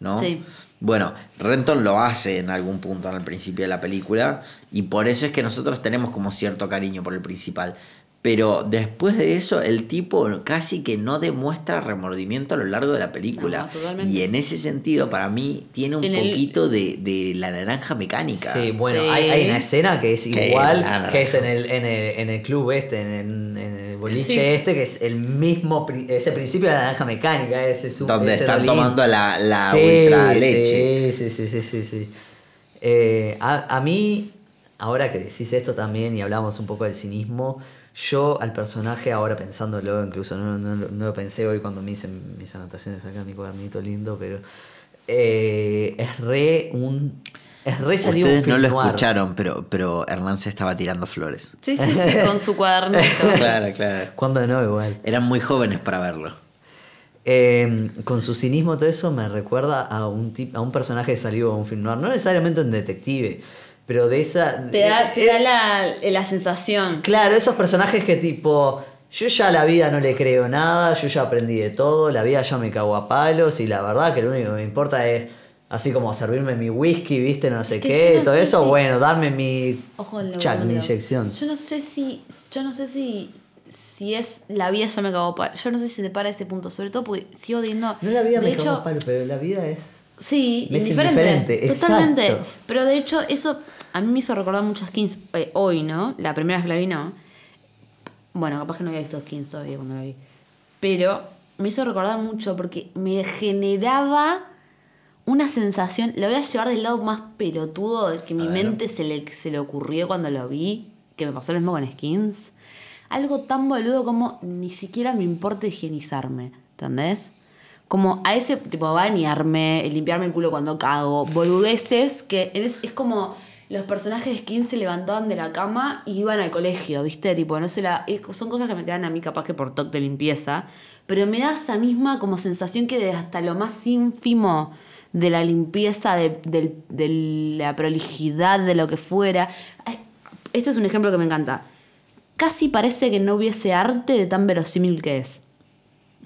¿no? Sí. Bueno, Renton lo hace en algún punto en el principio de la película. Y por eso es que nosotros tenemos como cierto cariño por el principal. Pero después de eso, el tipo casi que no demuestra remordimiento a lo largo de la película. No, y en ese sentido, para mí, tiene un En el- poquito de, de la naranja mecánica. Sí, bueno, Sí. Hay, hay una escena que es igual, que es en el, en el, en el club este, en el, en el boliche Sí. este, que es el mismo, ese principio de la naranja mecánica, ese su- Donde ese están dolín. tomando la, la Sí, ultra sí, leche. Sí, sí, sí, sí, sí. Eh, a, a mí, ahora que decís esto también y hablamos un poco del cinismo, yo al personaje, ahora pensándolo, incluso no, no, no- no lo pensé hoy cuando me hice mis anotaciones acá en mi cuadernito lindo, pero eh, es re un... Es re salido un Ustedes no lo noir. escucharon, pero, pero Hernán se estaba tirando flores. Sí, sí, sí, con su cuadernito. (laughs) Claro, claro. ¿Cuándo no? Igual. Eran muy jóvenes para verlo. Eh, con su cinismo todo eso me recuerda a un tip- a un personaje que salió a un film noir, no necesariamente un detective, pero de esa Te da, te eh, da la, la sensación. claro, esos personajes que tipo yo ya a la vida no le creo nada, yo ya aprendí de todo, la vida ya me cago a palos y la verdad que lo único que me importa es así como servirme mi whisky, viste, no sé Es que qué, no todo sé eso, si- bueno, darme mi Ojo chac, mi inyección. Yo no sé si. Yo no sé si. Si es la vida ya me cagó pa- Yo no sé si se para ese punto. Sobre todo porque sigo teniendo. No la vida de me hecho, cago a palos, pero la vida es Sí, Es indiferente. indiferente, Totalmente. exacto. Pero de hecho, eso a mí me hizo recordar muchas skins. eh, hoy, ¿no? La primera vez que la vi, no. Bueno, capaz que no había visto skins todavía cuando la vi. Pero me hizo recordar mucho porque me generaba una sensación. Lo voy a llevar del lado más pelotudo de que mi mente se le, se le ocurrió cuando lo vi. Que me pasó lo mismo con skins. Algo tan boludo como ni siquiera me importa higienizarme. ¿Entendés? Como a ese tipo bañarme, limpiarme el culo cuando cago, boludeces que es, es como los personajes de Skin se levantaban de la cama y iban al colegio, ¿viste? Tipo, no sé, la, es- son cosas que me quedan a mí capaz que por toque de limpieza, pero me da esa misma como sensación que de hasta lo más ínfimo de la limpieza, de, de la prolijidad, de lo que fuera. Este es un ejemplo que me encanta. Casi parece que no hubiese arte de tan verosímil que es.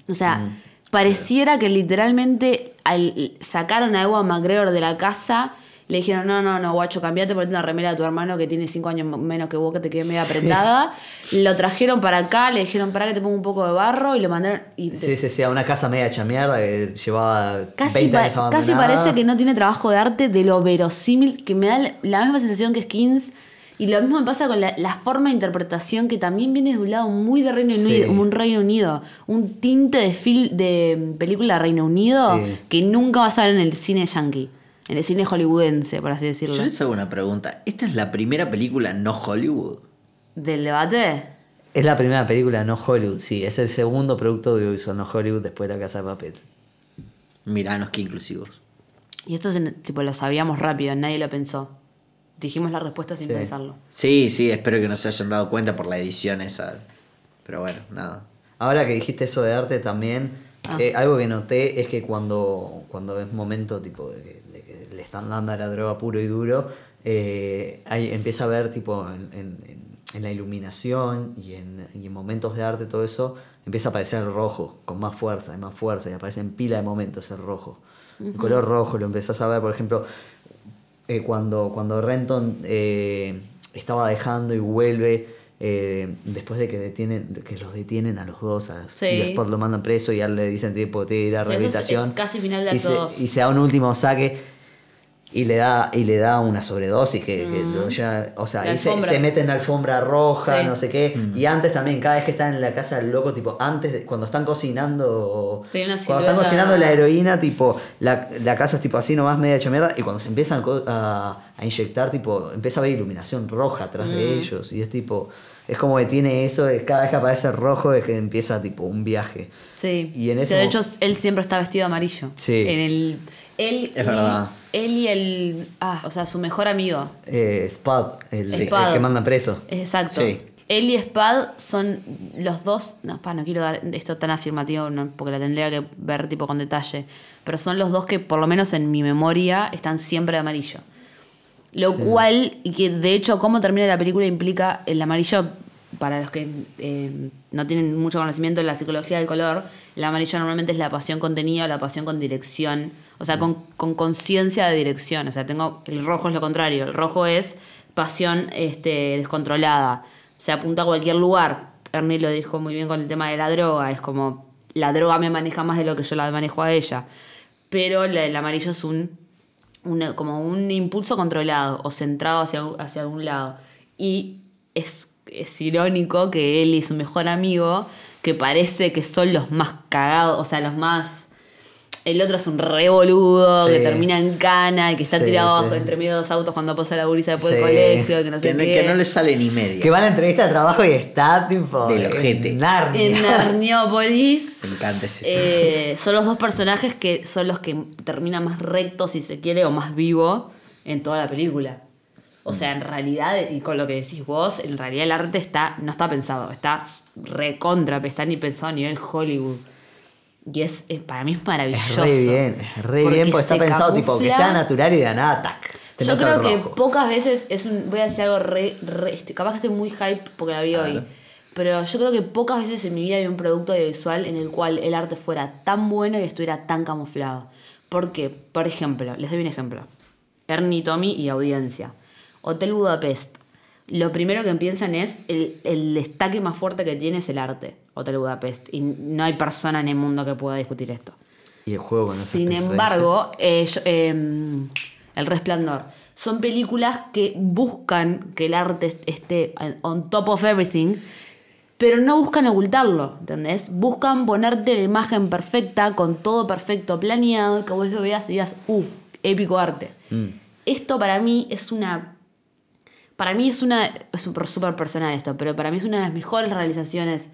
O sea, pareciera que literalmente al, sacaron a Ewan McGregor de la casa, le dijeron, no, no, no, guacho, cambiate, ponete una remera de tu hermano que tiene cinco años menos que vos, que te quede medio apretada. lo trajeron para acá, le dijeron, para que te ponga un poco de barro y lo mandaron... Y Sí, sí, sí, a una casa media hecha mierda que llevaba Casi, 20 pa- años casi abandonada. parece que no tiene trabajo de arte de lo verosímil, que me da la- misma sensación que Skins. Y lo mismo me pasa con la, la forma de interpretación que también viene de un lado muy de Reino Sí. Unido, un Reino Unido, un tinte de fil, de película de Reino Unido Sí. que nunca vas a ver en el cine yankee, en el cine hollywoodense, por así decirlo. Yo les hago una pregunta. ¿Esta es la primera película no Hollywood? del debate. Es la primera película No Hollywood, sí. Es el segundo producto audiovisual No Hollywood después de La Casa de Papel. Miranos qué inclusivos. Y esto es, tipo lo sabíamos rápido, nadie lo pensó. Dijimos la respuesta sin Sí. pensarlo. Sí, sí, espero que no se hayan dado cuenta por la edición esa. Pero bueno, nada. Ahora que dijiste eso de arte también, Ah. eh, algo que noté es que cuando, cuando es momento tipo de que, de que le están dando a la droga puro y duro, eh, empieza a ver tipo en, en- en- la iluminación y en, y en momentos de arte todo eso, empieza a aparecer el rojo con más fuerza y más fuerza y aparece en pila de momentos el rojo. El color rojo lo empezás a ver, por ejemplo, eh, cuando, cuando Renton eh, estaba dejando y vuelve eh, después de que detienen que los detienen a los dos a, Sí. y después lo mandan preso y ya le dicen tipo te ir a es, rehabilitación eh, casi final de y, se, y se da un último saque y le da y le da una sobredosis que, que lo lleva- o sea Mm. Ahí se, se mete en la alfombra roja Sí. no sé qué y antes también cada vez que están en la casa del loco tipo antes de- cuando están cocinando cuando están cocinando la heroína tipo la, la casa es tipo así nomás media hecha mierda y cuando se empiezan a, a inyectar tipo empieza a haber iluminación roja atrás de Mm. ellos y es tipo es como que tiene eso de cada vez que aparece rojo es que empieza tipo un viaje Sí. Y en ese de hecho, él siempre está vestido de amarillo. Sí. En el. Él Es y, verdad. Él y el. Ah, o sea, su mejor amigo. eh, Spud el, que mandan preso Exacto. Sí. Él y Spad son los dos. No, pa, no quiero dar esto tan afirmativo no, porque la tendría que ver tipo con detalle. Pero son los dos que, por lo menos en mi memoria, están siempre de amarillo. Lo cual, y que de hecho, cómo termina la película implica el amarillo, para los que eh, no tienen mucho conocimiento de la psicología del color, el amarillo normalmente es la pasión contenida o la pasión con dirección, o sea, con con conciencia de dirección. O sea, tengo el rojo es lo contrario, el rojo es pasión este, descontrolada, se apunta a cualquier lugar. Ernie lo dijo muy bien con el tema de la droga, es como la droga me maneja más de lo que yo la manejo a ella. Pero el amarillo es un como un impulso controlado o centrado hacia, hacia algún lado. Y es, es irónico que él y su mejor amigo, que parece que son los más cagados, o sea, los más... El otro es un re boludo, Sí. que termina en cana y que está Sí, tirado sí. abajo entre medio de dos autos cuando pasa la gurisa después del colegio, que no sé Que, qué. que no le sale ni media. que va a la entrevista de trabajo y está tipo Del ojete. en Narnia En Narniópolis. Me encanta ese Eh, son los dos personajes que son los que terminan más rectos, si se quiere, o más vivo en toda la película. O sea, en realidad, y con lo que decís vos, en realidad el arte está no está pensado, está recontra, está ni pensado a nivel Hollywood. Y es, eh, para mí es maravilloso. es re bien es re bien porque está pensado tipo que sea natural y de nada tac te yo creo que pocas veces es un. Voy a decir algo re. re- estoy- capaz que estoy muy hype porque la vi hoy. Pero yo creo que pocas veces en mi vida vi un producto audiovisual en el cual el arte fuera tan bueno y estuviera tan camuflado. ¿Por qué? Por ejemplo, les doy un ejemplo. Ernie, Tommy y audiencia. Hotel Budapest. Lo primero que piensan es el, el destaque más fuerte que tiene es el arte. Hotel Budapest. Y no hay persona en el mundo que pueda discutir esto. y el juego con Sin embargo, eh, yo- eh, El Resplandor son películas que buscan que el arte est- esté on top of everything, pero no buscan ocultarlo, ¿entendés? Buscan ponerte la imagen perfecta, con todo perfecto planeado, que vos lo veas y digas, uh, épico arte. Esto para mí es una para mí es una. Es súper personal esto, pero para mí es una de las mejores realizaciones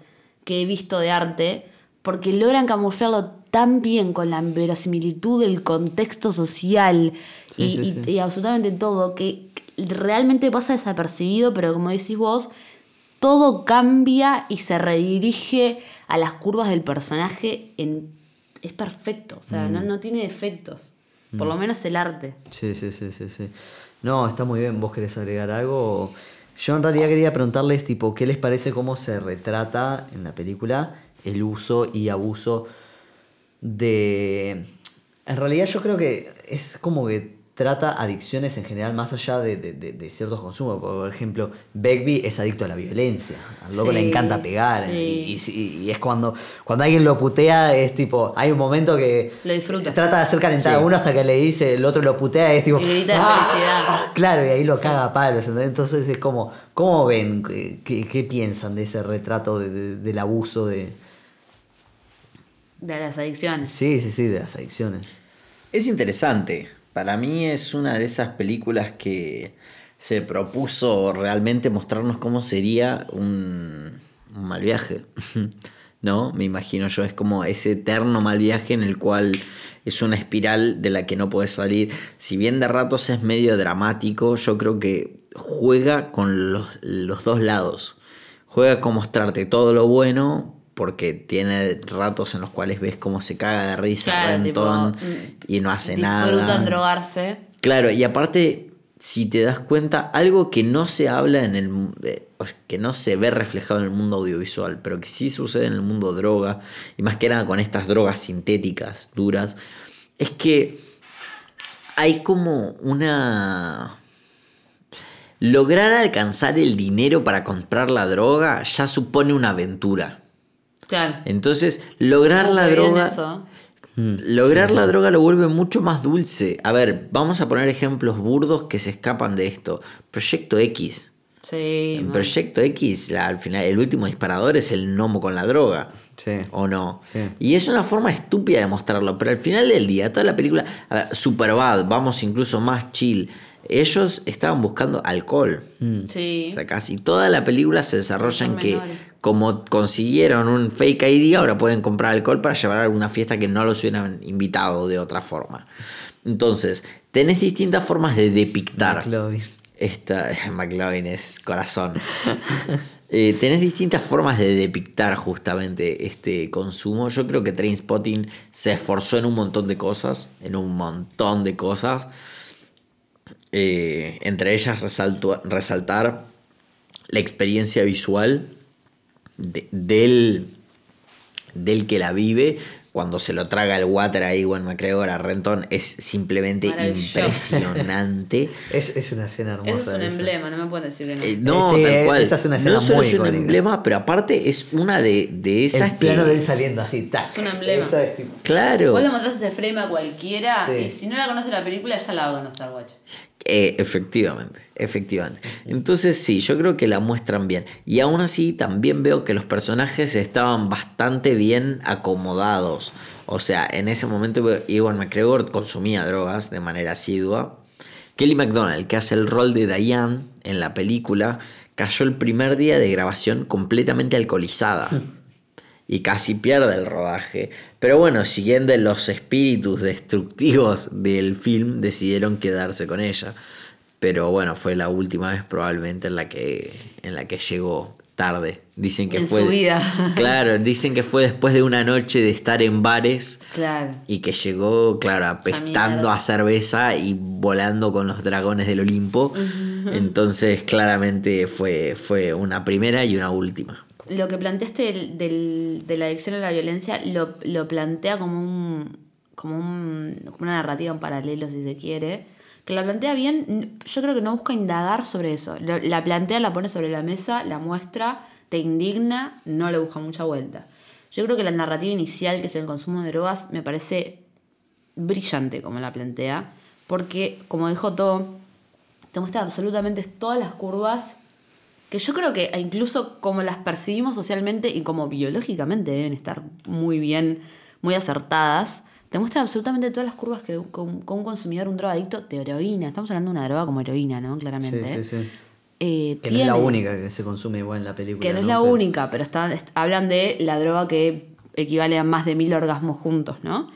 que he visto de arte porque logran camuflarlo tan bien con la verosimilitud del contexto social Sí, y, sí, y- sí. y absolutamente todo, que realmente pasa desapercibido, pero como decís vos, todo cambia y se redirige a las curvas del personaje en. Es perfecto, o sea, Mm. no, no tiene defectos. Por lo menos el arte. Sí, sí, sí, sí, sí. No, está muy bien. ¿Vos querés agregar algo? Yo en realidad quería preguntarles, tipo, ¿qué les parece cómo se retrata en la película el uso y abuso de... En realidad yo creo que es como que trata adicciones en general más allá de, de- de- de ciertos consumos. Por ejemplo, Begbie es adicto a la violencia. Al loco le encanta pegar. sí. Y, y si- y es cuando, cuando alguien lo putea, es tipo, hay un momento que Lo disfruta. trata de hacer calentar a uno hasta que le dice, el otro lo putea y es tipo. Y grita "Ah". felicidad. Claro, y ahí lo caga a palos. Entonces es como, ¿cómo ven? ¿Qué, qué- qué piensan de ese retrato de- de- del abuso de. De las adicciones. Sí, sí, sí, de las adicciones. Es interesante. Para mí es una de esas películas que se propuso realmente mostrarnos cómo sería un, mal viaje. (laughs) ¿No? Me imagino yo, es como ese eterno mal viaje en el cual es una espiral de la que no puedes salir. Si bien de ratos es medio dramático, yo creo que juega con los, los dos lados. Juega con mostrarte todo lo bueno, porque tiene ratos en los cuales ves cómo se caga de risa Claro, Renton tipo, mm, y no hace Disfrutan nada. drogarse. Claro, y aparte, si te das cuenta, algo que no se habla en el eh, que no se ve reflejado en el mundo audiovisual, pero que sí sucede en el mundo droga, y más que nada con estas drogas sintéticas duras, es que hay como una lograr alcanzar el dinero para comprar la droga ya supone una aventura. Claro. Entonces, lograr la droga eso. Lograr la droga lo vuelve mucho más dulce. A ver, vamos a poner ejemplos burdos que se escapan de esto. Proyecto X. Sí. En. Proyecto X, la- al final, el último disparador es el gnomo con la droga. Sí. ¿O no? Sí. Y es una forma estúpida de mostrarlo. Pero al final del día, toda la película. A ver, Superbad, vamos incluso más chill. Ellos estaban buscando alcohol. Sí. O sea, casi toda la película se desarrolla en que, como consiguieron un fake ID, ahora pueden comprar alcohol para llevar a alguna fiesta que no los hubieran invitado de otra forma. Entonces, tenés distintas formas de depictar. McLovin. Esta, (laughs) McLovin es corazón. (laughs) Eh, tenés distintas formas de depictar justamente este consumo. Yo creo que Trainspotting se esforzó en un montón de cosas, en un montón de cosas. Eh, entre ellas resalto- resaltar la experiencia visual de- del, del que la vive. Cuando se lo traga el water a Iwan McGregor a Renton es simplemente impresionante. (laughs) Es, es una escena hermosa. Eso es un esa. emblema, no me pueden decir que no. Eh, no, Sí, tal cual. esa es una escena no solo muy es un emblema, pero aparte es una de, de esas El plano que- de él saliendo así, tac. Es un emblema. Eso es tipo- Claro. Vos le mostrás ese frame a cualquiera Sí. y si no la conoce la película ya la va a conocer, guacho. Eh, efectivamente, efectivamente. Entonces sí, yo creo que la muestran bien. Y aún así también veo que los personajes estaban bastante bien acomodados. O sea, en ese momento Iwan McGregor consumía drogas de manera asidua. Kelly MacDonald, que hace el rol de Diane en la película, cayó el primer día de grabación completamente alcoholizada. Y casi pierde el rodaje. Pero bueno, siguiendo los espíritus destructivos del film, decidieron quedarse con ella. Pero bueno, fue la última vez probablemente en la que, en la que llegó tarde. Dicen que En fue. su vida. (laughs) Claro, dicen que fue después de una noche de estar en bares Claro. y que llegó, claro, apestando a cerveza y volando con los dragones del Olimpo. Entonces, claramente fue, fue una primera y una última. Lo que planteaste del- del- de la adicción a la violencia lo, lo plantea como un como un, como una narrativa en paralelo, si se quiere. Que la plantea bien, yo creo que no busca indagar sobre eso. Lo- La plantea, la pone sobre la mesa, la muestra, te indigna, no le busca mucha vuelta. Yo creo que la narrativa inicial, que es el consumo de drogas, me parece brillante como la plantea, porque, como dijo todo, te muestra absolutamente todas las curvas que yo creo que incluso como las percibimos socialmente y como biológicamente deben estar muy bien, muy acertadas, te muestra absolutamente todas las curvas que con, con un consumidor, un drogadicto de heroína, estamos hablando de una droga como heroína, ¿no? Sí, Claramente. sí, sí. Eh, Que no es la única que se consume igual en la película. que no es la Pero- única, pero están, est- hablan de la droga que equivale a más de mil orgasmos juntos, ¿no?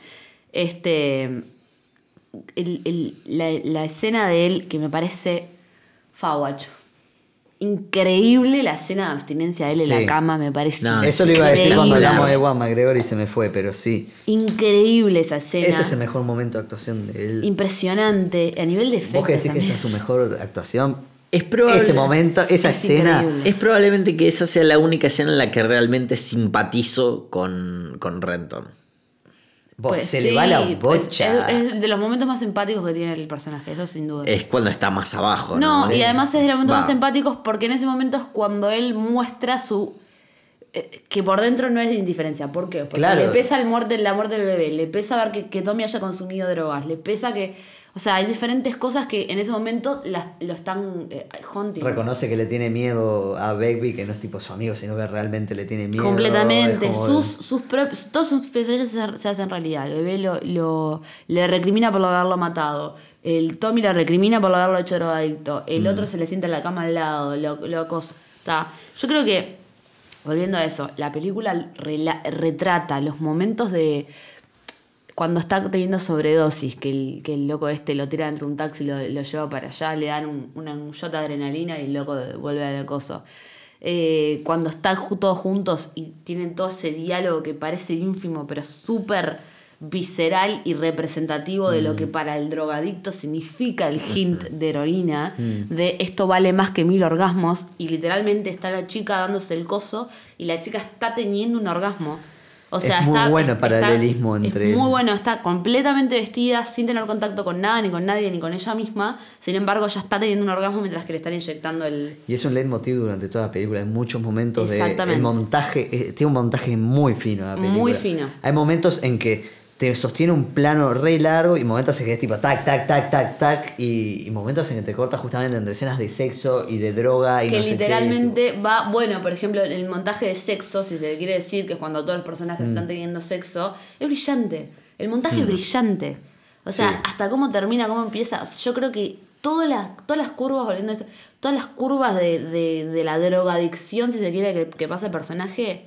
Este. el- el- la, la escena de él que me parece. Faguacho. Increíble la escena de abstinencia de él en Sí. la cama, me parece. No, Eso lo iba a decir cuando increíble. hablamos de Juan McGregor y se me fue, pero sí. Increíble esa escena. Ese es el mejor momento de actuación de él. Impresionante. A nivel de efectos. Vos que decís que también. esa es su mejor actuación. Es probable- Ese momento, esa Es escena. increíble. Es probablemente que esa sea la única escena en la que realmente simpatizo con, con Renton. Pues se sí, le va la pues bocha. es, es de los momentos más empáticos que tiene el personaje, eso sin duda. Es cuando está más abajo, ¿no? No, y además es de los momentos Va. más empáticos porque en ese momento es cuando él muestra su. eh, que por dentro no es de indiferencia. ¿Por qué? Porque Claro. le pesa el muerte, la muerte del bebé, le pesa ver que, que Tommy haya consumido drogas, le pesa que. O sea, hay diferentes cosas que en ese momento las, lo están eh, haunting. Reconoce que le tiene miedo a Baby, que no es tipo su amigo, sino que realmente le tiene miedo. Completamente. Sus, sus propios, todos sus pesadillas se, se hacen realidad. El bebé lo, lo- le recrimina por haberlo matado. El Tommy lo recrimina por haberlo hecho drogadicto. Mm. El otro se le sienta en la cama al lado. Lo, lo. Yo creo que, volviendo a eso, la película rela- retrata los momentos de cuando está teniendo sobredosis, que el, que el loco este lo tira dentro de un taxi y lo, lo lleva para allá, le dan un, una, un shot de adrenalina y el loco vuelve al acoso. Eh, cuando están todos juntos y tienen todo ese diálogo que parece ínfimo, pero súper visceral y representativo de lo que para el drogadicto significa el hint de heroína, de esto vale más que mil orgasmos, y literalmente está la chica dándose el coso y la chica está teniendo un orgasmo. O sea, Es muy está, bueno el está- paralelismo es entre- muy bueno, está completamente vestida, sin tener contacto con nada, ni con nadie, ni con ella misma. Sin embargo, ya está teniendo un orgasmo mientras que le están inyectando el. Y es un leitmotiv durante toda la película. Hay muchos momentos de. Exactamente. El montaje. eh, tiene un montaje muy fino la película. Muy fino. Hay momentos en que te sostiene un plano re largo y momentos en que es tipo tac, tac, tac, tac, tac. Y, y momentos en que te corta justamente entre escenas de sexo y de droga y que no sé qué, literalmente va, bueno, por ejemplo, el montaje de sexo, si se quiere decir que es cuando todos los personajes Mm. están teniendo sexo, es brillante. El montaje es brillante. O sea, Sí. hasta cómo termina, cómo empieza. O sea, yo creo que todas las, todas las curvas, volviendo a esto, todas las curvas de, de, de la drogadicción, si se quiere, que, que pasa el personaje,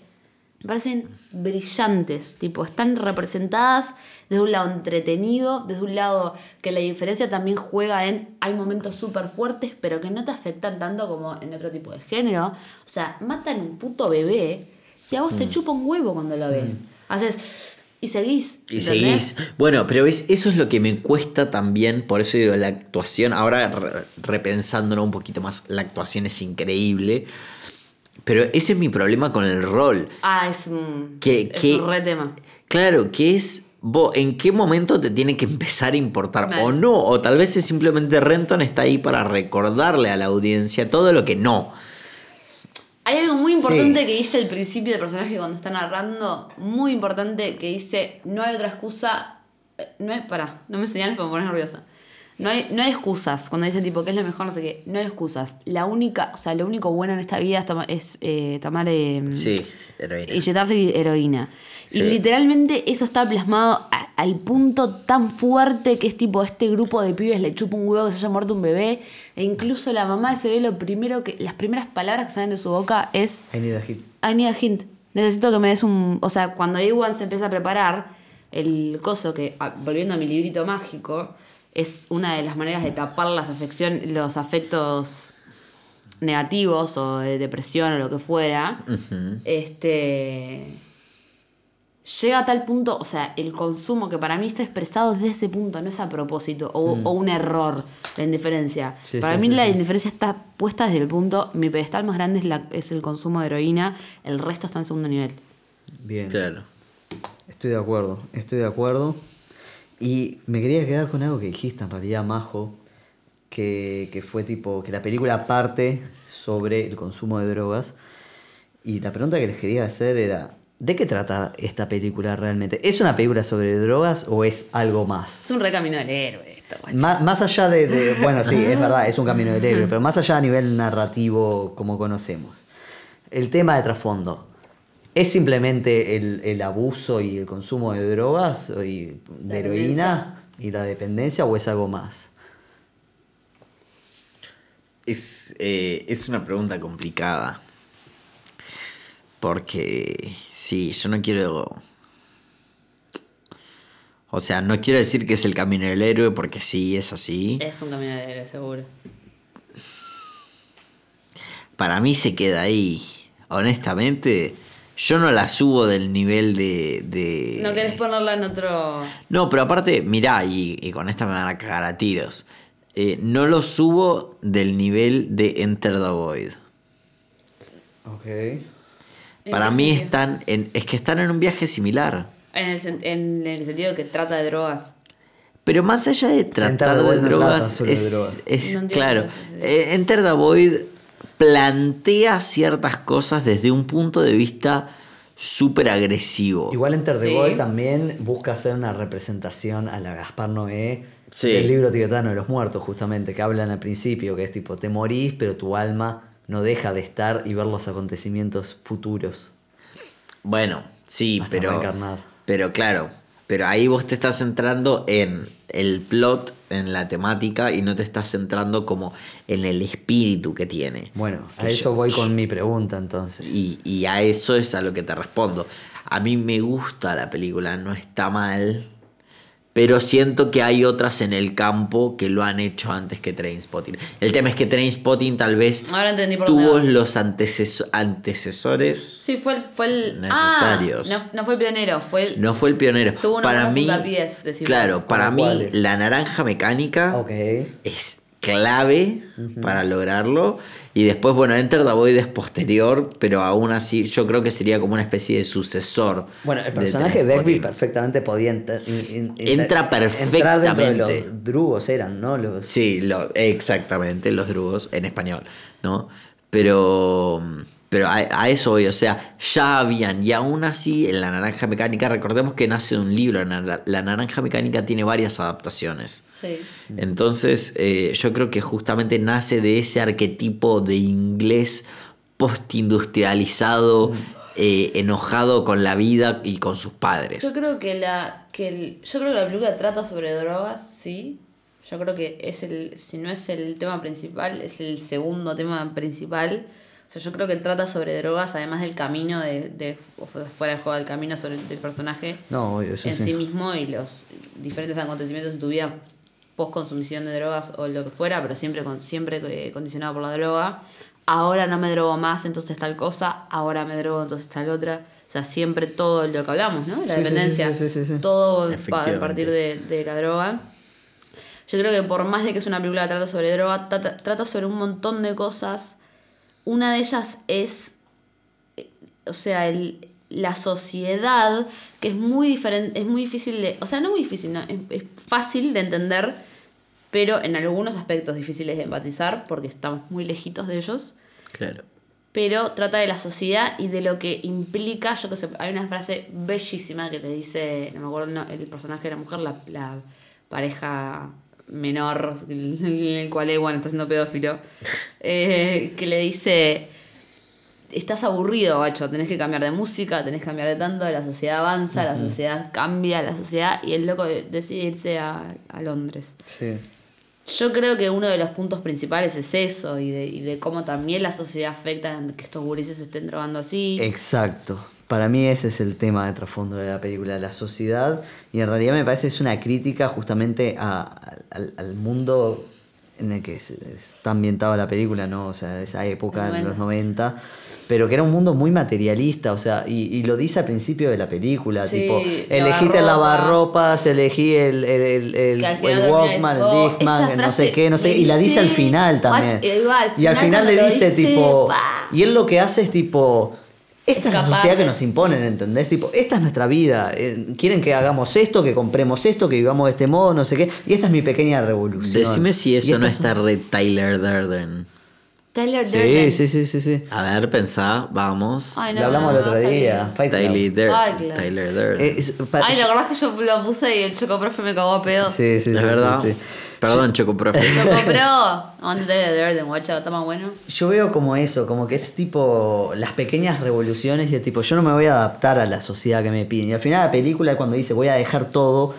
me parecen brillantes. Tipo, están representadas desde un lado entretenido, desde un lado que la diferencia también juega en hay momentos súper fuertes, pero que no te afectan tanto como en otro tipo de género. O sea, matan un puto bebé y a vos te chupa un huevo cuando lo ves. Haces. Y seguís. Y ¿entendés? seguís. Bueno, pero es, eso es lo que me cuesta también, por eso digo, la actuación, ahora re- repensándolo un poquito más, la actuación es increíble, pero ese es mi problema con el rol. Ah, es un. Que- es que- un re tema. Claro, que es vos, en qué momento te tiene que empezar a importar o no, o tal vez es simplemente Renton está ahí para recordarle a la audiencia todo lo que no. Hay algo muy Sí. importante que dice el principio del personaje cuando está narrando, muy importante, que dice, no hay otra excusa, eh, no hay, pará, no me señales para me poner nerviosa. No hay, no hay excusas, cuando dicen tipo, ¿qué es lo mejor? No sé qué, no hay excusas. La única, o sea, lo único bueno en esta vida es, toma- es, eh, tomar... eh, Sí, heroína. inyectarse heroína. Y literalmente eso está plasmado a- al punto tan fuerte que es tipo este grupo de pibes le chupa un huevo que se haya muerto un bebé. E incluso la mamá de ese bebé lo primero que. las primeras palabras que salen de su boca es I need a hit. I need a hint. Necesito que me des un. O sea, cuando Ewan se empieza a preparar, el coso que, ah, volviendo a mi librito mágico, es una de las maneras de tapar las afección, los afectos negativos o de depresión o lo que fuera. Este. Llega a tal punto, o sea, el consumo que para mí está expresado desde ese punto, no es a propósito o, o un error, la indiferencia. Sí, para sí, mí sí, la sí. indiferencia está puesta desde el punto, mi pedestal más grande es, la, es el consumo de heroína, el resto está en segundo nivel. Bien. Claro. Estoy de acuerdo, estoy de acuerdo. Y me quería quedar con algo que dijiste en realidad, Majo, que, que fue tipo, que la película parte sobre el consumo de drogas. Y la pregunta que les quería hacer era, ¿de qué trata esta película realmente? ¿Es una película sobre drogas o es algo más? Es un recamino del héroe esto, guacho. Má- Más, allá de, de- Bueno, sí, es (laughs) verdad, es un camino del héroe, pero más allá a nivel narrativo como conocemos. El tema de trasfondo. ¿Es simplemente el, el abuso y el consumo de drogas y de heroína y la dependencia o es algo más? Es, eh, es una pregunta complicada. Porque, sí, yo no quiero... O sea, no quiero decir que es el camino del héroe porque sí, es así. Es un camino del héroe, seguro. Para mí se queda ahí. Honestamente, yo no la subo del nivel de... de- No querés ponerla en otro... No, pero aparte, mirá, y, y con esta me van a cagar a tiros. Eh, no lo subo del nivel de Enter the Void. Ok. ¿En Para mí sentido? están en, es que están en un viaje similar. En el, en el sentido que trata de drogas. Pero más allá de tratar de no drogas, de es, drogas. es- No claro. eh, Enter the Void plantea ciertas cosas desde un punto de vista súper agresivo. Igual Enter the Sí. Void también busca hacer una representación a la Gaspar Noé Sí. del libro tibetano de los muertos, justamente, que hablan al principio, que es tipo, te morís, pero tu alma no deja de estar y ver los acontecimientos futuros. Bueno, sí, Hasta pero. reencarnar. Pero claro, Pero ahí vos te estás centrando en el plot, en la temática, y no te estás centrando como en el espíritu que tiene. Bueno, a Que eso yo- voy (laughs) con mi pregunta entonces. Y, y a eso es a lo que te respondo. A mí me gusta la película, no está mal. Pero siento que hay otras en el campo que lo han hecho antes que Trainspotting. El tema es que Trainspotting tal vez Ahora entendí por dónde tuvo los anteceso- antecesores. Sí, fue el. Fue el Necesarios. Ah, no, no fue el pionero, fue el. No fue el pionero. Tuvo unos para mí, claro, para ¿Como mí la naranja mecánica es clave para lograrlo. Y después, bueno, Enter the Void es posterior, pero aún así yo creo que sería como una especie de sucesor. Bueno, el personaje de Begbie perfectamente podía Entra Entrar dentro de perfectamente. los drugos eran, ¿no? Los... Sí, lo, exactamente, los drugos en español, ¿no? Pero, pero a, a eso voy, o sea, ya habían, y aún así en La Naranja Mecánica, recordemos que nace de un libro, la, Naranja Mecánica tiene varias adaptaciones. Sí. Entonces, eh, yo creo que justamente nace de ese arquetipo de inglés postindustrializado, eh, enojado con la vida y con sus padres. Yo creo que la. Que el- yo creo que la película trata sobre drogas, sí. Yo creo que es el. Si no es el tema principal, es el segundo tema principal. O sea, yo creo que trata sobre drogas, además del camino de, de fuera del juego del camino sobre el del personaje No, obvio, eso en sí. sí mismo y los diferentes acontecimientos de tu vida post consumición de drogas o lo que fuera, pero siempre con, siempre eh, condicionado por la droga. Ahora no me drogo más, entonces tal cosa, ahora me drogo, entonces tal otra. O sea, siempre todo lo que hablamos, ¿no? De la Sí, dependencia. sí, sí, sí, sí. Todo a partir de, de la droga. Yo creo que por más de que es una película que trata sobre droga, trata, trata sobre un montón de cosas. Una de ellas es eh, o sea, el, la sociedad, que es muy diferente, es muy difícil de, o sea, no muy difícil, no, es, es fácil de entender, pero en algunos aspectos difíciles de empatizar, porque estamos muy lejitos de ellos, Claro. pero trata de la sociedad y de lo que implica, yo que sé, hay una frase bellísima que te dice, no me acuerdo no, el personaje de la mujer, la, la pareja menor, en el cual bueno, está siendo pedófilo, eh, que le dice, estás aburrido, bacho, tenés que cambiar de música, tenés que cambiar de tanto, la sociedad avanza, la sociedad cambia, la sociedad, y el loco decide irse a, a Londres. Sí. Yo creo que uno de los puntos principales es eso, y de, y de cómo también la sociedad afecta en que estos gurises se estén drogando así. Exacto. Para mí ese es el tema de trasfondo de la película, la sociedad. Y en realidad me parece que es una crítica justamente a- al, al mundo en el que se- está ambientada la película, ¿no? O sea, esa época, en los 90. Pero que era un mundo muy materialista, o sea, y, y lo dice al principio de la película, Sí, tipo, elegiste el lavarropa. lavarropas, elegí el, el, el, el- el Walkman, el Discman, no sé qué, no sé y la dice al final también. Y al y al final le dice, dice, tipo, pa. y él lo que hace es tipo, esta es la sociedad que nos imponen, ¿entendés? Tipo, esta es nuestra vida. eh, quieren que hagamos esto, que compremos esto, que vivamos de este modo, no sé qué. Y esta es mi pequeña revolución. Decime si eso no estas está re Tyler Durden. Tyler son- Durden. Sí, sí, sí, sí, sí. A ver, pensá, vamos. Ay, no, Lo hablamos no, el otro no día. Fight. Tyler, Dur- Ay, claro. Tyler Durden. Eh, es- Ay, ¿te acordás que yo lo puse y el chocoprofe me cagó a pedos? Sí, sí, sí. es sí, verdad. sí, sí. Perdón, Choco Profe. Chocopro. (laughs) ¿Dónde Tyler Durden, guacho? ¿Está más bueno? Yo veo como eso, como que es tipo las pequeñas revoluciones y es tipo, yo no me voy a adaptar a la sociedad que me piden. Y al final la película cuando dice voy a dejar todo,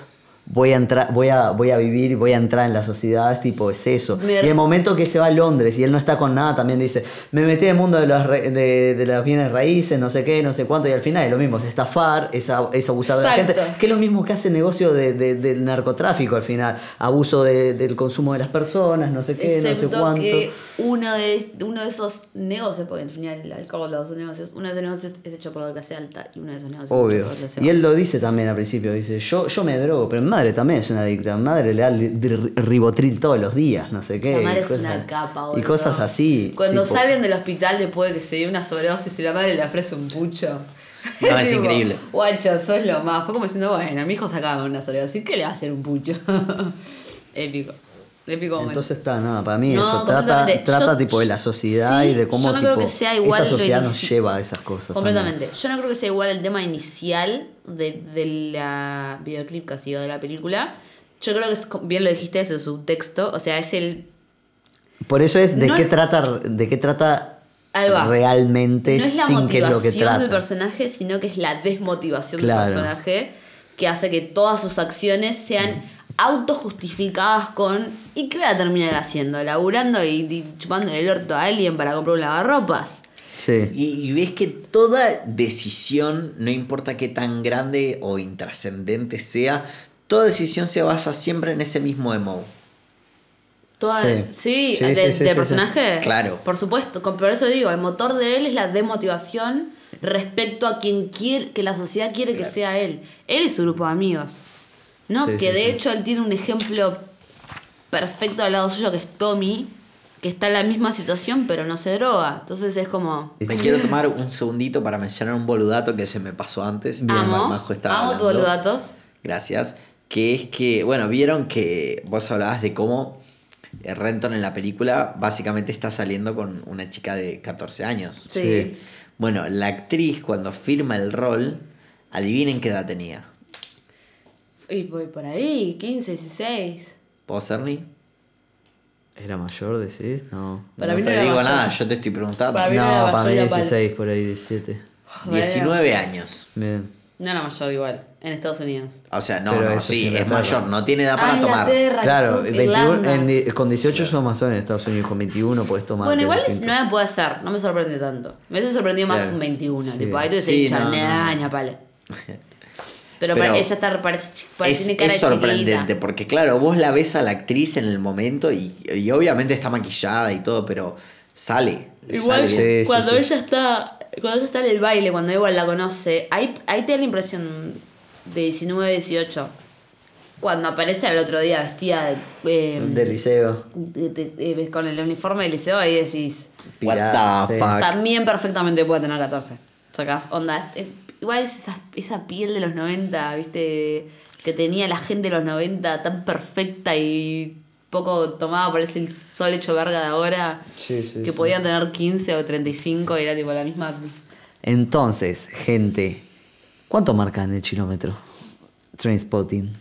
voy a entrar, voy a, voy a vivir, voy a entrar en la sociedad, tipo, es eso. Y el momento que se va a Londres y él no está con nada, también dice, me metí en el mundo de los, re- de, de las bienes raíces, no sé qué, no sé cuánto, y al final es lo mismo, es estafar, es, es abusar de la gente, que es lo mismo que hace el negocio de, de- del narcotráfico al final, abuso de- del consumo de las personas, no sé qué, no sé cuánto. que uno de, uno de esos negocios, porque al final el alcohol, los negocios, uno de esos negocios es hecho por la clase alta y uno de esos negocios es hecho por la clase Y él lo dice también al principio, dice, yo, yo me drogo, pero mi madre también es una adicta, mi madre le da ribotril todos los días, no sé qué. La madre y es cosas- una capa, Y boludo. cosas así. Cuando tipo, salen del hospital después de que se dio una sobredosis y la madre le ofrece un pucho. No, es (laughs) Tipo, increíble. Guacho, sos lo más. Fue como diciendo, bueno, mi hijo sacaba una sobredosis, ¿qué le va a hacer un pucho? (laughs) Épico. Entonces está, nada, para mí No, eso trata, trata Yo- tipo de la sociedad sí, y de cómo yo no creo tipo, que sea igual esa sociedad nos lleva a esas cosas. Completamente. Yo no creo que sea igual el tema inicial de, de la videoclip que ha sido de la película. Yo creo que es, bien lo dijiste, es el subtexto. O sea, es el. también. Por eso es de No- qué trata, de qué trata realmente no es la sin qué es lo que motivación del trata. personaje, sino que es la desmotivación Claro. del personaje. que hace que todas sus acciones sean autojustificadas con ¿y qué voy a terminar haciendo? Laburando y, y chupando el orto a alguien para comprar un lavarropas. Sí. Y, y ves que toda decisión, no importa qué tan grande o intrascendente sea, toda decisión se basa siempre en ese mismo emo. Toda, Sí. sí, Sí, de, sí, sí, de sí, personaje. Claro. Por supuesto. Por eso digo, el motor de él es la demotivación respecto a quien quiere, que la sociedad quiere que sea él. Él y su grupo de amigos. ¿No? Sí, que sí, de sí. hecho él tiene un ejemplo perfecto al lado suyo que es Tommy, que está en la misma situación pero no se droga. Entonces es como. Me quiero tomar un segundito para mencionar un boludato que se me pasó antes. Amo, Majo estaba amo tus boludatos. Gracias. Que es que, bueno, vieron que vos hablabas de cómo Renton en la película básicamente está saliendo con una chica de 14 años. Sí. Sí. Bueno, la actriz cuando firma el rol, adivinen qué edad tenía. Y voy por ahí, 15, 16. ¿Puedo ser ni? ¿Era mayor, decís? No. Para no mí no te era digo mayor. nada, yo te estoy preguntando. Para mí no No, para mí mayor, era 16, por ahí 17. 19 años. Bien. No era mayor igual, en Estados Unidos. O sea, no, Pero no, sí, sí, es Inglaterra. mayor, no tiene edad para Ah, tomar. Inglaterra, Claro, tú, 21, Irlanda. en con 18 sos más en Estados Unidos, con 21 puedes tomar. Bueno, que es igual distinto. 19 puede ser, no me sorprende tanto. Me hubiese sorprendido más Claro. un 21, Sí. tipo, ahí te Sí, dice no, no, no. ñaña, pale. (laughs) Pero, ella está, parece, parece- Es, tiene cara es de sorprendente chiquita. porque, claro, vos la ves a la actriz en el momento y, y obviamente está maquillada y todo, pero sale. Igual sale bien. Sí, cuando sí, sí. ella está cuando ella está en el baile, cuando igual la conoce, ahí, ahí te da la impresión de 19, 18. Cuando aparece al otro día vestida de, eh, liceo. de- de- de- con el uniforme del liceo, ahí decís, What the fuck. También perfectamente puede tener 14. Sacás onda. eh, Igual es esa, esa piel de los 90, ¿viste? Que tenía la gente de los 90 tan perfecta y poco tomada por ese sol hecho verga de ahora. Sí, sí, Que sí. podían tener 15 o 35 y era tipo la misma. Entonces, gente, ¿cuánto marcan el kilómetro? Trainspotting.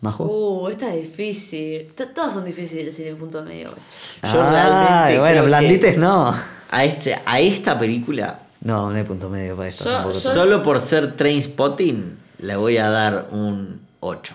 ¿Majo? Uh, esta es difícil. T- Todas son difíciles decir en punto medio. Yo Ah, realmente bueno, blandites no. A, este, a esta película, No, no hay punto medio para esto. Yo- tampoco. yo- solo por ser train spotting, le voy a dar un 8.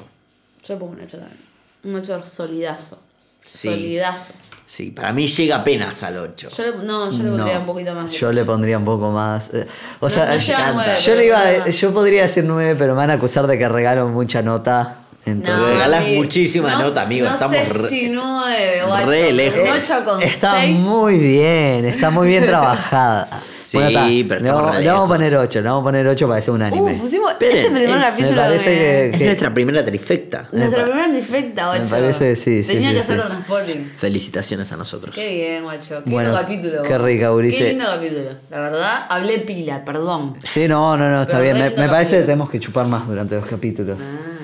Yo le pongo un 8 también. Un 8 solidazo. Sí. Solidazo. Sí, para mí llega apenas al 8. Yo le, no, yo le No, pondría un poquito más. de- Yo le pondría un poco más. eh, O No- sea, no yo, llega a nueve, yo pero le iba a- no yo podría decir 9, pero me van a acusar de que regalo mucha nota. Entonces, No. regalás amigo, muchísima no- nota, amigo, No estamos sé re- si nueve, guacho, re pero lejos. Un 8 con está 6. muy bien, está muy bien trabajada. Sí, está, pero le vamos, re le vamos a poner 8, le vamos a poner 8 para que sea un anime. Uh, pusimos Esperen, ese primer es- capítulo. me parece de- que- Es nuestra primera trifecta. Nuestra primera defecta, guacho. me parece, sí, sí, Tenía sí, que sí. hacer un spotting. Felicitaciones a nosotros. Qué bien, guacho. Qué Bueno, lindo capítulo. qué rica, Ulises. Qué lindo capítulo. La verdad, hablé pila, perdón. Sí, no, no, no, está Pero bien. Me, me parece que tenemos que chupar más durante los capítulos. Ah.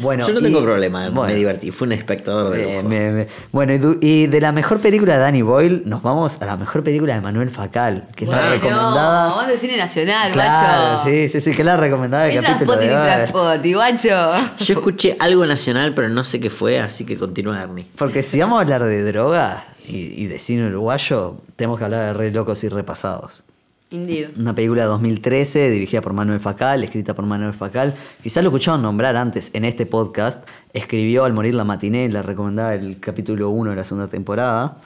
Bueno, Yo no y- tengo problema, bueno, me divertí. Fue un espectador de eh, lujo. me- me- bueno, y, du- y de la mejor película de Danny Boyle, nos vamos a la mejor película de Manuel Facal, que es la recomendada. vamos de cine nacional, Claro, guacho. sí, sí, sí, que es la recomendada del ¿Qué capítulo de y guacho? Yo escuché algo nacional, pero no sé qué fue, así que continúa, Ernie. Porque si vamos a hablar de droga y, y de cine uruguayo, tenemos que hablar de Re Locos y Repasados. Una película de 2013 dirigida por Manuel Facal, escrita por Manuel Facal. Quizás lo escucharon nombrar antes en este podcast. Escribió Al morir la matiné, la recomendada el capítulo 1 de la segunda temporada.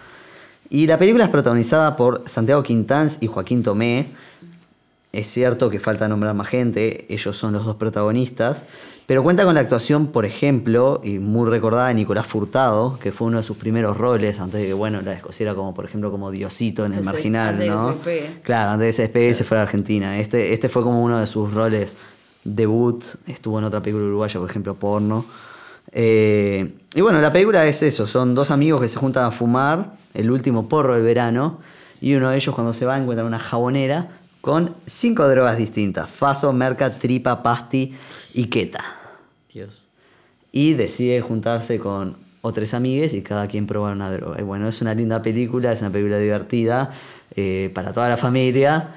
Y la película es protagonizada por Santiago Quintanz y Joaquín Tomé. Es cierto que falta nombrar más gente, ellos son los dos protagonistas, pero cuenta con la actuación, por ejemplo, y muy recordada de Nicolás Furtado, que fue uno de sus primeros roles antes de que, bueno, la descosiera como, por ejemplo, como Diosito en el Antes de- marginal, antes de que ¿no? se despegue. Claro, antes de que se despegue y se fuera a Argentina. Este, este fue como uno de sus roles debut, estuvo en otra película uruguaya, por ejemplo, porno. Eh, y bueno, la película es eso, son dos amigos que se juntan a fumar el último porro del verano y uno de ellos cuando se va encuentra una jabonera con cinco drogas distintas, faso, merca, tripa, pasti y queta. Dios. Y decide juntarse con otras amigues y cada quien probar una droga. Y bueno, es una linda película, es una película divertida eh, para toda la familia.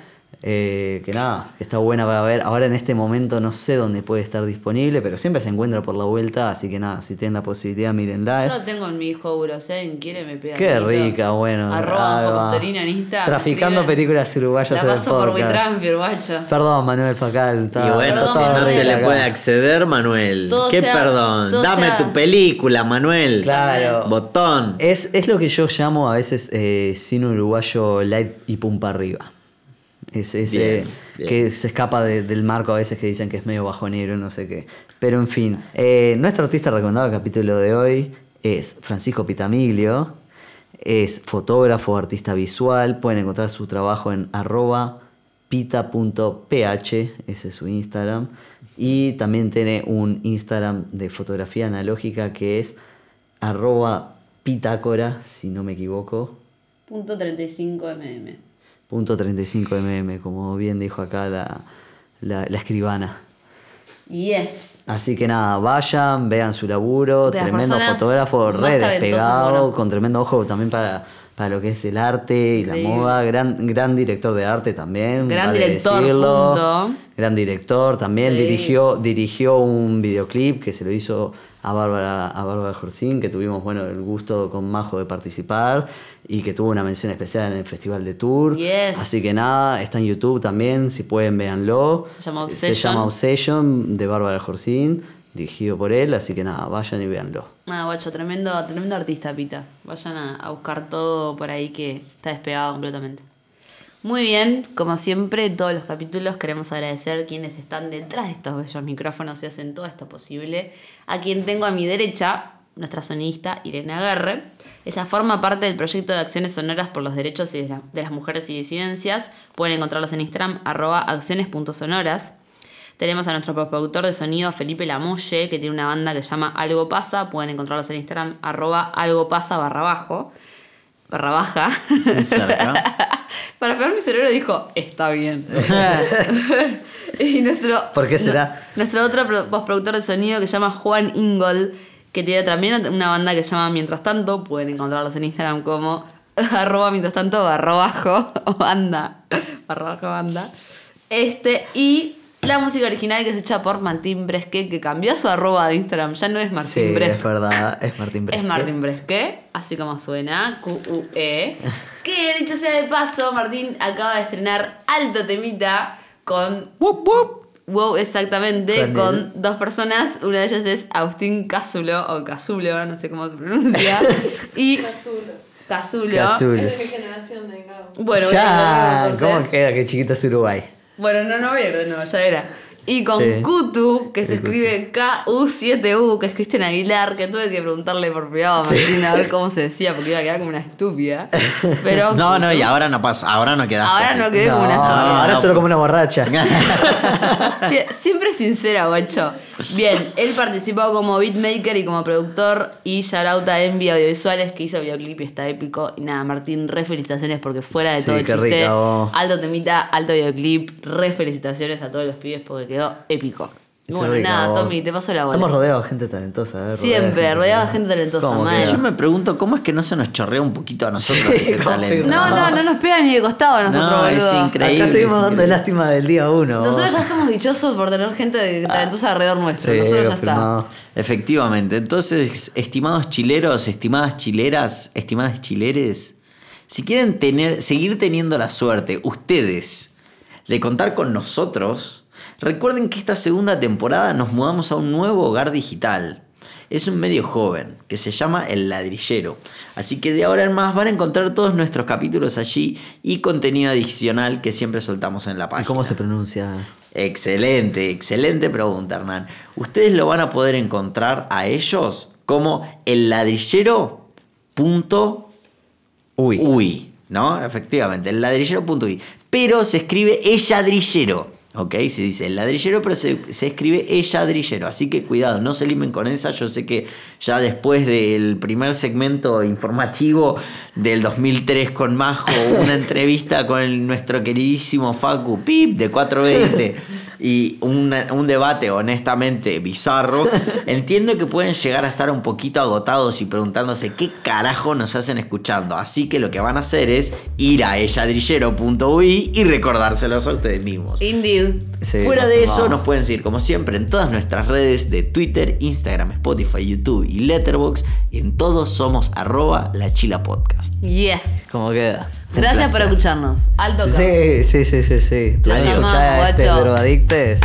Eh, que nada, está buena para ver. Ahora en este momento no sé dónde puede estar disponible, pero siempre se encuentra por la vuelta, así que nada, si tienen la posibilidad, mírenla. Yo lo tengo en mi hijo alguien quiere me pega. Qué rica, bueno. Arroba en Insta. Traficando películas uruguayas La paso por. WeTransfer, guacho. Perdón, Manuel Facal. está- Y bueno, Perdón, si no se le acá. puede acceder, Manuel. Todo ¿Qué sea- perdón? Dame sea- tu película, Manuel. Claro. Botón. Es, es lo que yo llamo a veces eh, cine uruguayo light y pumpa arriba. Es, es bien, bien. Que se escapa del marco a veces que dicen que es medio bajo bajonero, no sé qué. Pero en fin, eh, nuestro artista recomendado del capítulo de hoy es Francisco Pitamiglio. Es fotógrafo, artista visual. Pueden encontrar su trabajo en arroba pita.ph, ese es su Instagram. Y también tiene un Instagram de fotografía analógica que es arroba pitácora, si no me equivoco. .35mm. .35mm, como bien dijo acá la, la, la escribana. Yes. Así que nada, vayan, vean su laburo, tremendo fotógrafo, re despegado, con tremendo ojo también para para lo que es el arte y la moda, gran, gran director de arte también. Gran vale director, decirlo. punto. Gran director, también Sí. dirigió, dirigió un videoclip que se lo hizo a Bárbara, a Bárbara Jorcín, que tuvimos bueno el gusto con Majo de participar y que tuvo una mención especial en el Festival de Tour. Yes. Así que nada, está en YouTube también, si pueden véanlo. Se llama Se Obsession. llama Obsession de Bárbara Jorcín, dirigido por él, así que nada, vayan y véanlo. Nada, guacho, tremendo, tremendo artista, Pita. Vayan a, a buscar todo por ahí que está despegado completamente. Muy bien, como siempre, en todos los capítulos queremos agradecer quienes están detrás de estos bellos micrófonos y hacen todo esto posible. A quien tengo a mi derecha, nuestra sonista Irene Aguerre. Ella forma parte del proyecto de acciones sonoras por los derechos de las mujeres y disidencias. Pueden encontrarlos en Instagram, arroba acciones.sonoras. Tenemos a nuestro productor de sonido Felipe Lamolle, que tiene una banda que se llama Algo Pasa. Pueden encontrarlos en Instagram, arroba algo pasa barra bajo. Barra baja. Cerca. (laughs) Para peor mi cerebro dijo, está bien. (laughs) y nuestro, ¿Por qué será? nu- nuestro otro pro- postproductor de sonido que se llama Juan Ingold, que tiene también una banda que se llama Mientras Tanto. Pueden encontrarlos en Instagram como (laughs) arroba mientras tanto barra bajo banda. Barra bajo banda. Este, y la música original que es hecha por Martín Bresque, que cambió su arroba de Instagram. Ya no es Martín sí, Bresque. es verdad, es Martín Bresque. Es Martín Bresque, así como suena, Q-U-E. (laughs) Que dicho sea de paso, Martín acaba de estrenar Alto Temita con. Wow, exactamente, Con dos personas. Una de ellas es Agustín Cásulo, o Casulo, no sé cómo se pronuncia. (laughs) y. Casulo. Casulo. Es de mi generación de Gabo. Bueno, Ya, bueno, ¿cómo queda? Qué chiquito es Uruguay. Bueno, no, no voy a ir de nuevo, ya era. Y con Sí. Kutu, que se El escribe K-U-7-U, que es Cristian Aguilar, que tuve que preguntarle por privado a Sí. Martín a ver cómo se decía, porque iba a quedar como una estúpida. Pero (laughs) No, no, y ahora no pasa, ahora no quedaste. Ahora así. no quedé como una No, estúpida. ahora no. solo como una borracha. (laughs) Sie- siempre sincera, guacho. Bien, él participó como beatmaker y como productor y shout out a Envy Audiovisuales que hizo videoclip y está épico. Y nada, Martín, re felicitaciones porque fuera de Sí, todo el chiste, rica, vos. alto temita, alto videoclip, re felicitaciones a todos los pibes porque quedó épico. Bueno, rica, nada, vos. Tommy, te paso la bola. Estamos rodeados de gente talentosa. ¿eh? Siempre, rodeados de gente talentosa, ¿Cómo mal. queda? Yo me pregunto, ¿cómo es que no se nos chorrea un poquito a nosotros Sí, ese (laughs) talento? No, no, no nos pega ni de costado a nosotros, No, es increíble. Acá seguimos dando lástima del día uno. Nosotros ya somos dichosos por tener gente de- talentosa alrededor nuestro. Sí, Nosotros ya está. confirmado. Efectivamente. Entonces, estimados chileros, estimadas chileras, estimadas chileres, si quieren tener, seguir teniendo la suerte, ustedes, de contar con nosotros, recuerden que esta segunda temporada nos mudamos a un nuevo hogar digital. Es un medio joven que se llama El Ladrillero. Así que de ahora en más van a encontrar todos nuestros capítulos allí y contenido adicional que siempre soltamos en la ¿Y página. cómo se pronuncia? Excelente, excelente pregunta, Hernán. Ustedes lo van a poder encontrar a ellos como el ladrillero punto Uy. uy, ¿no? Efectivamente, el ladrillero punto uy. Pero se escribe elladrillero, ¿ok? Se dice el ladrillero, pero se, se escribe elladrillero. Así que cuidado, no se limen con esa. Yo sé que ya después del primer segmento informativo del 2003 con Majo, una (laughs) entrevista con el- nuestro queridísimo Facu Pip de 420. y un, un debate honestamente bizarro, entiendo que pueden llegar a estar un poquito agotados y preguntándose qué carajo nos hacen escuchando. Así que lo que van a hacer es ir a elladrillero.ui y recordárselos a ustedes mismos. Indeed. Sí, Fuera de eso, nos pueden seguir como siempre en todas nuestras redes de Twitter, Instagram, Spotify, YouTube y Letterboxd. En todos somos arroba la chila podcast. Yes. ¿Cómo queda? Fue Gracias por escucharnos. Alto. Sí, sí, sí, sí, sí. ¿Tú Los amamos, este drogadictes?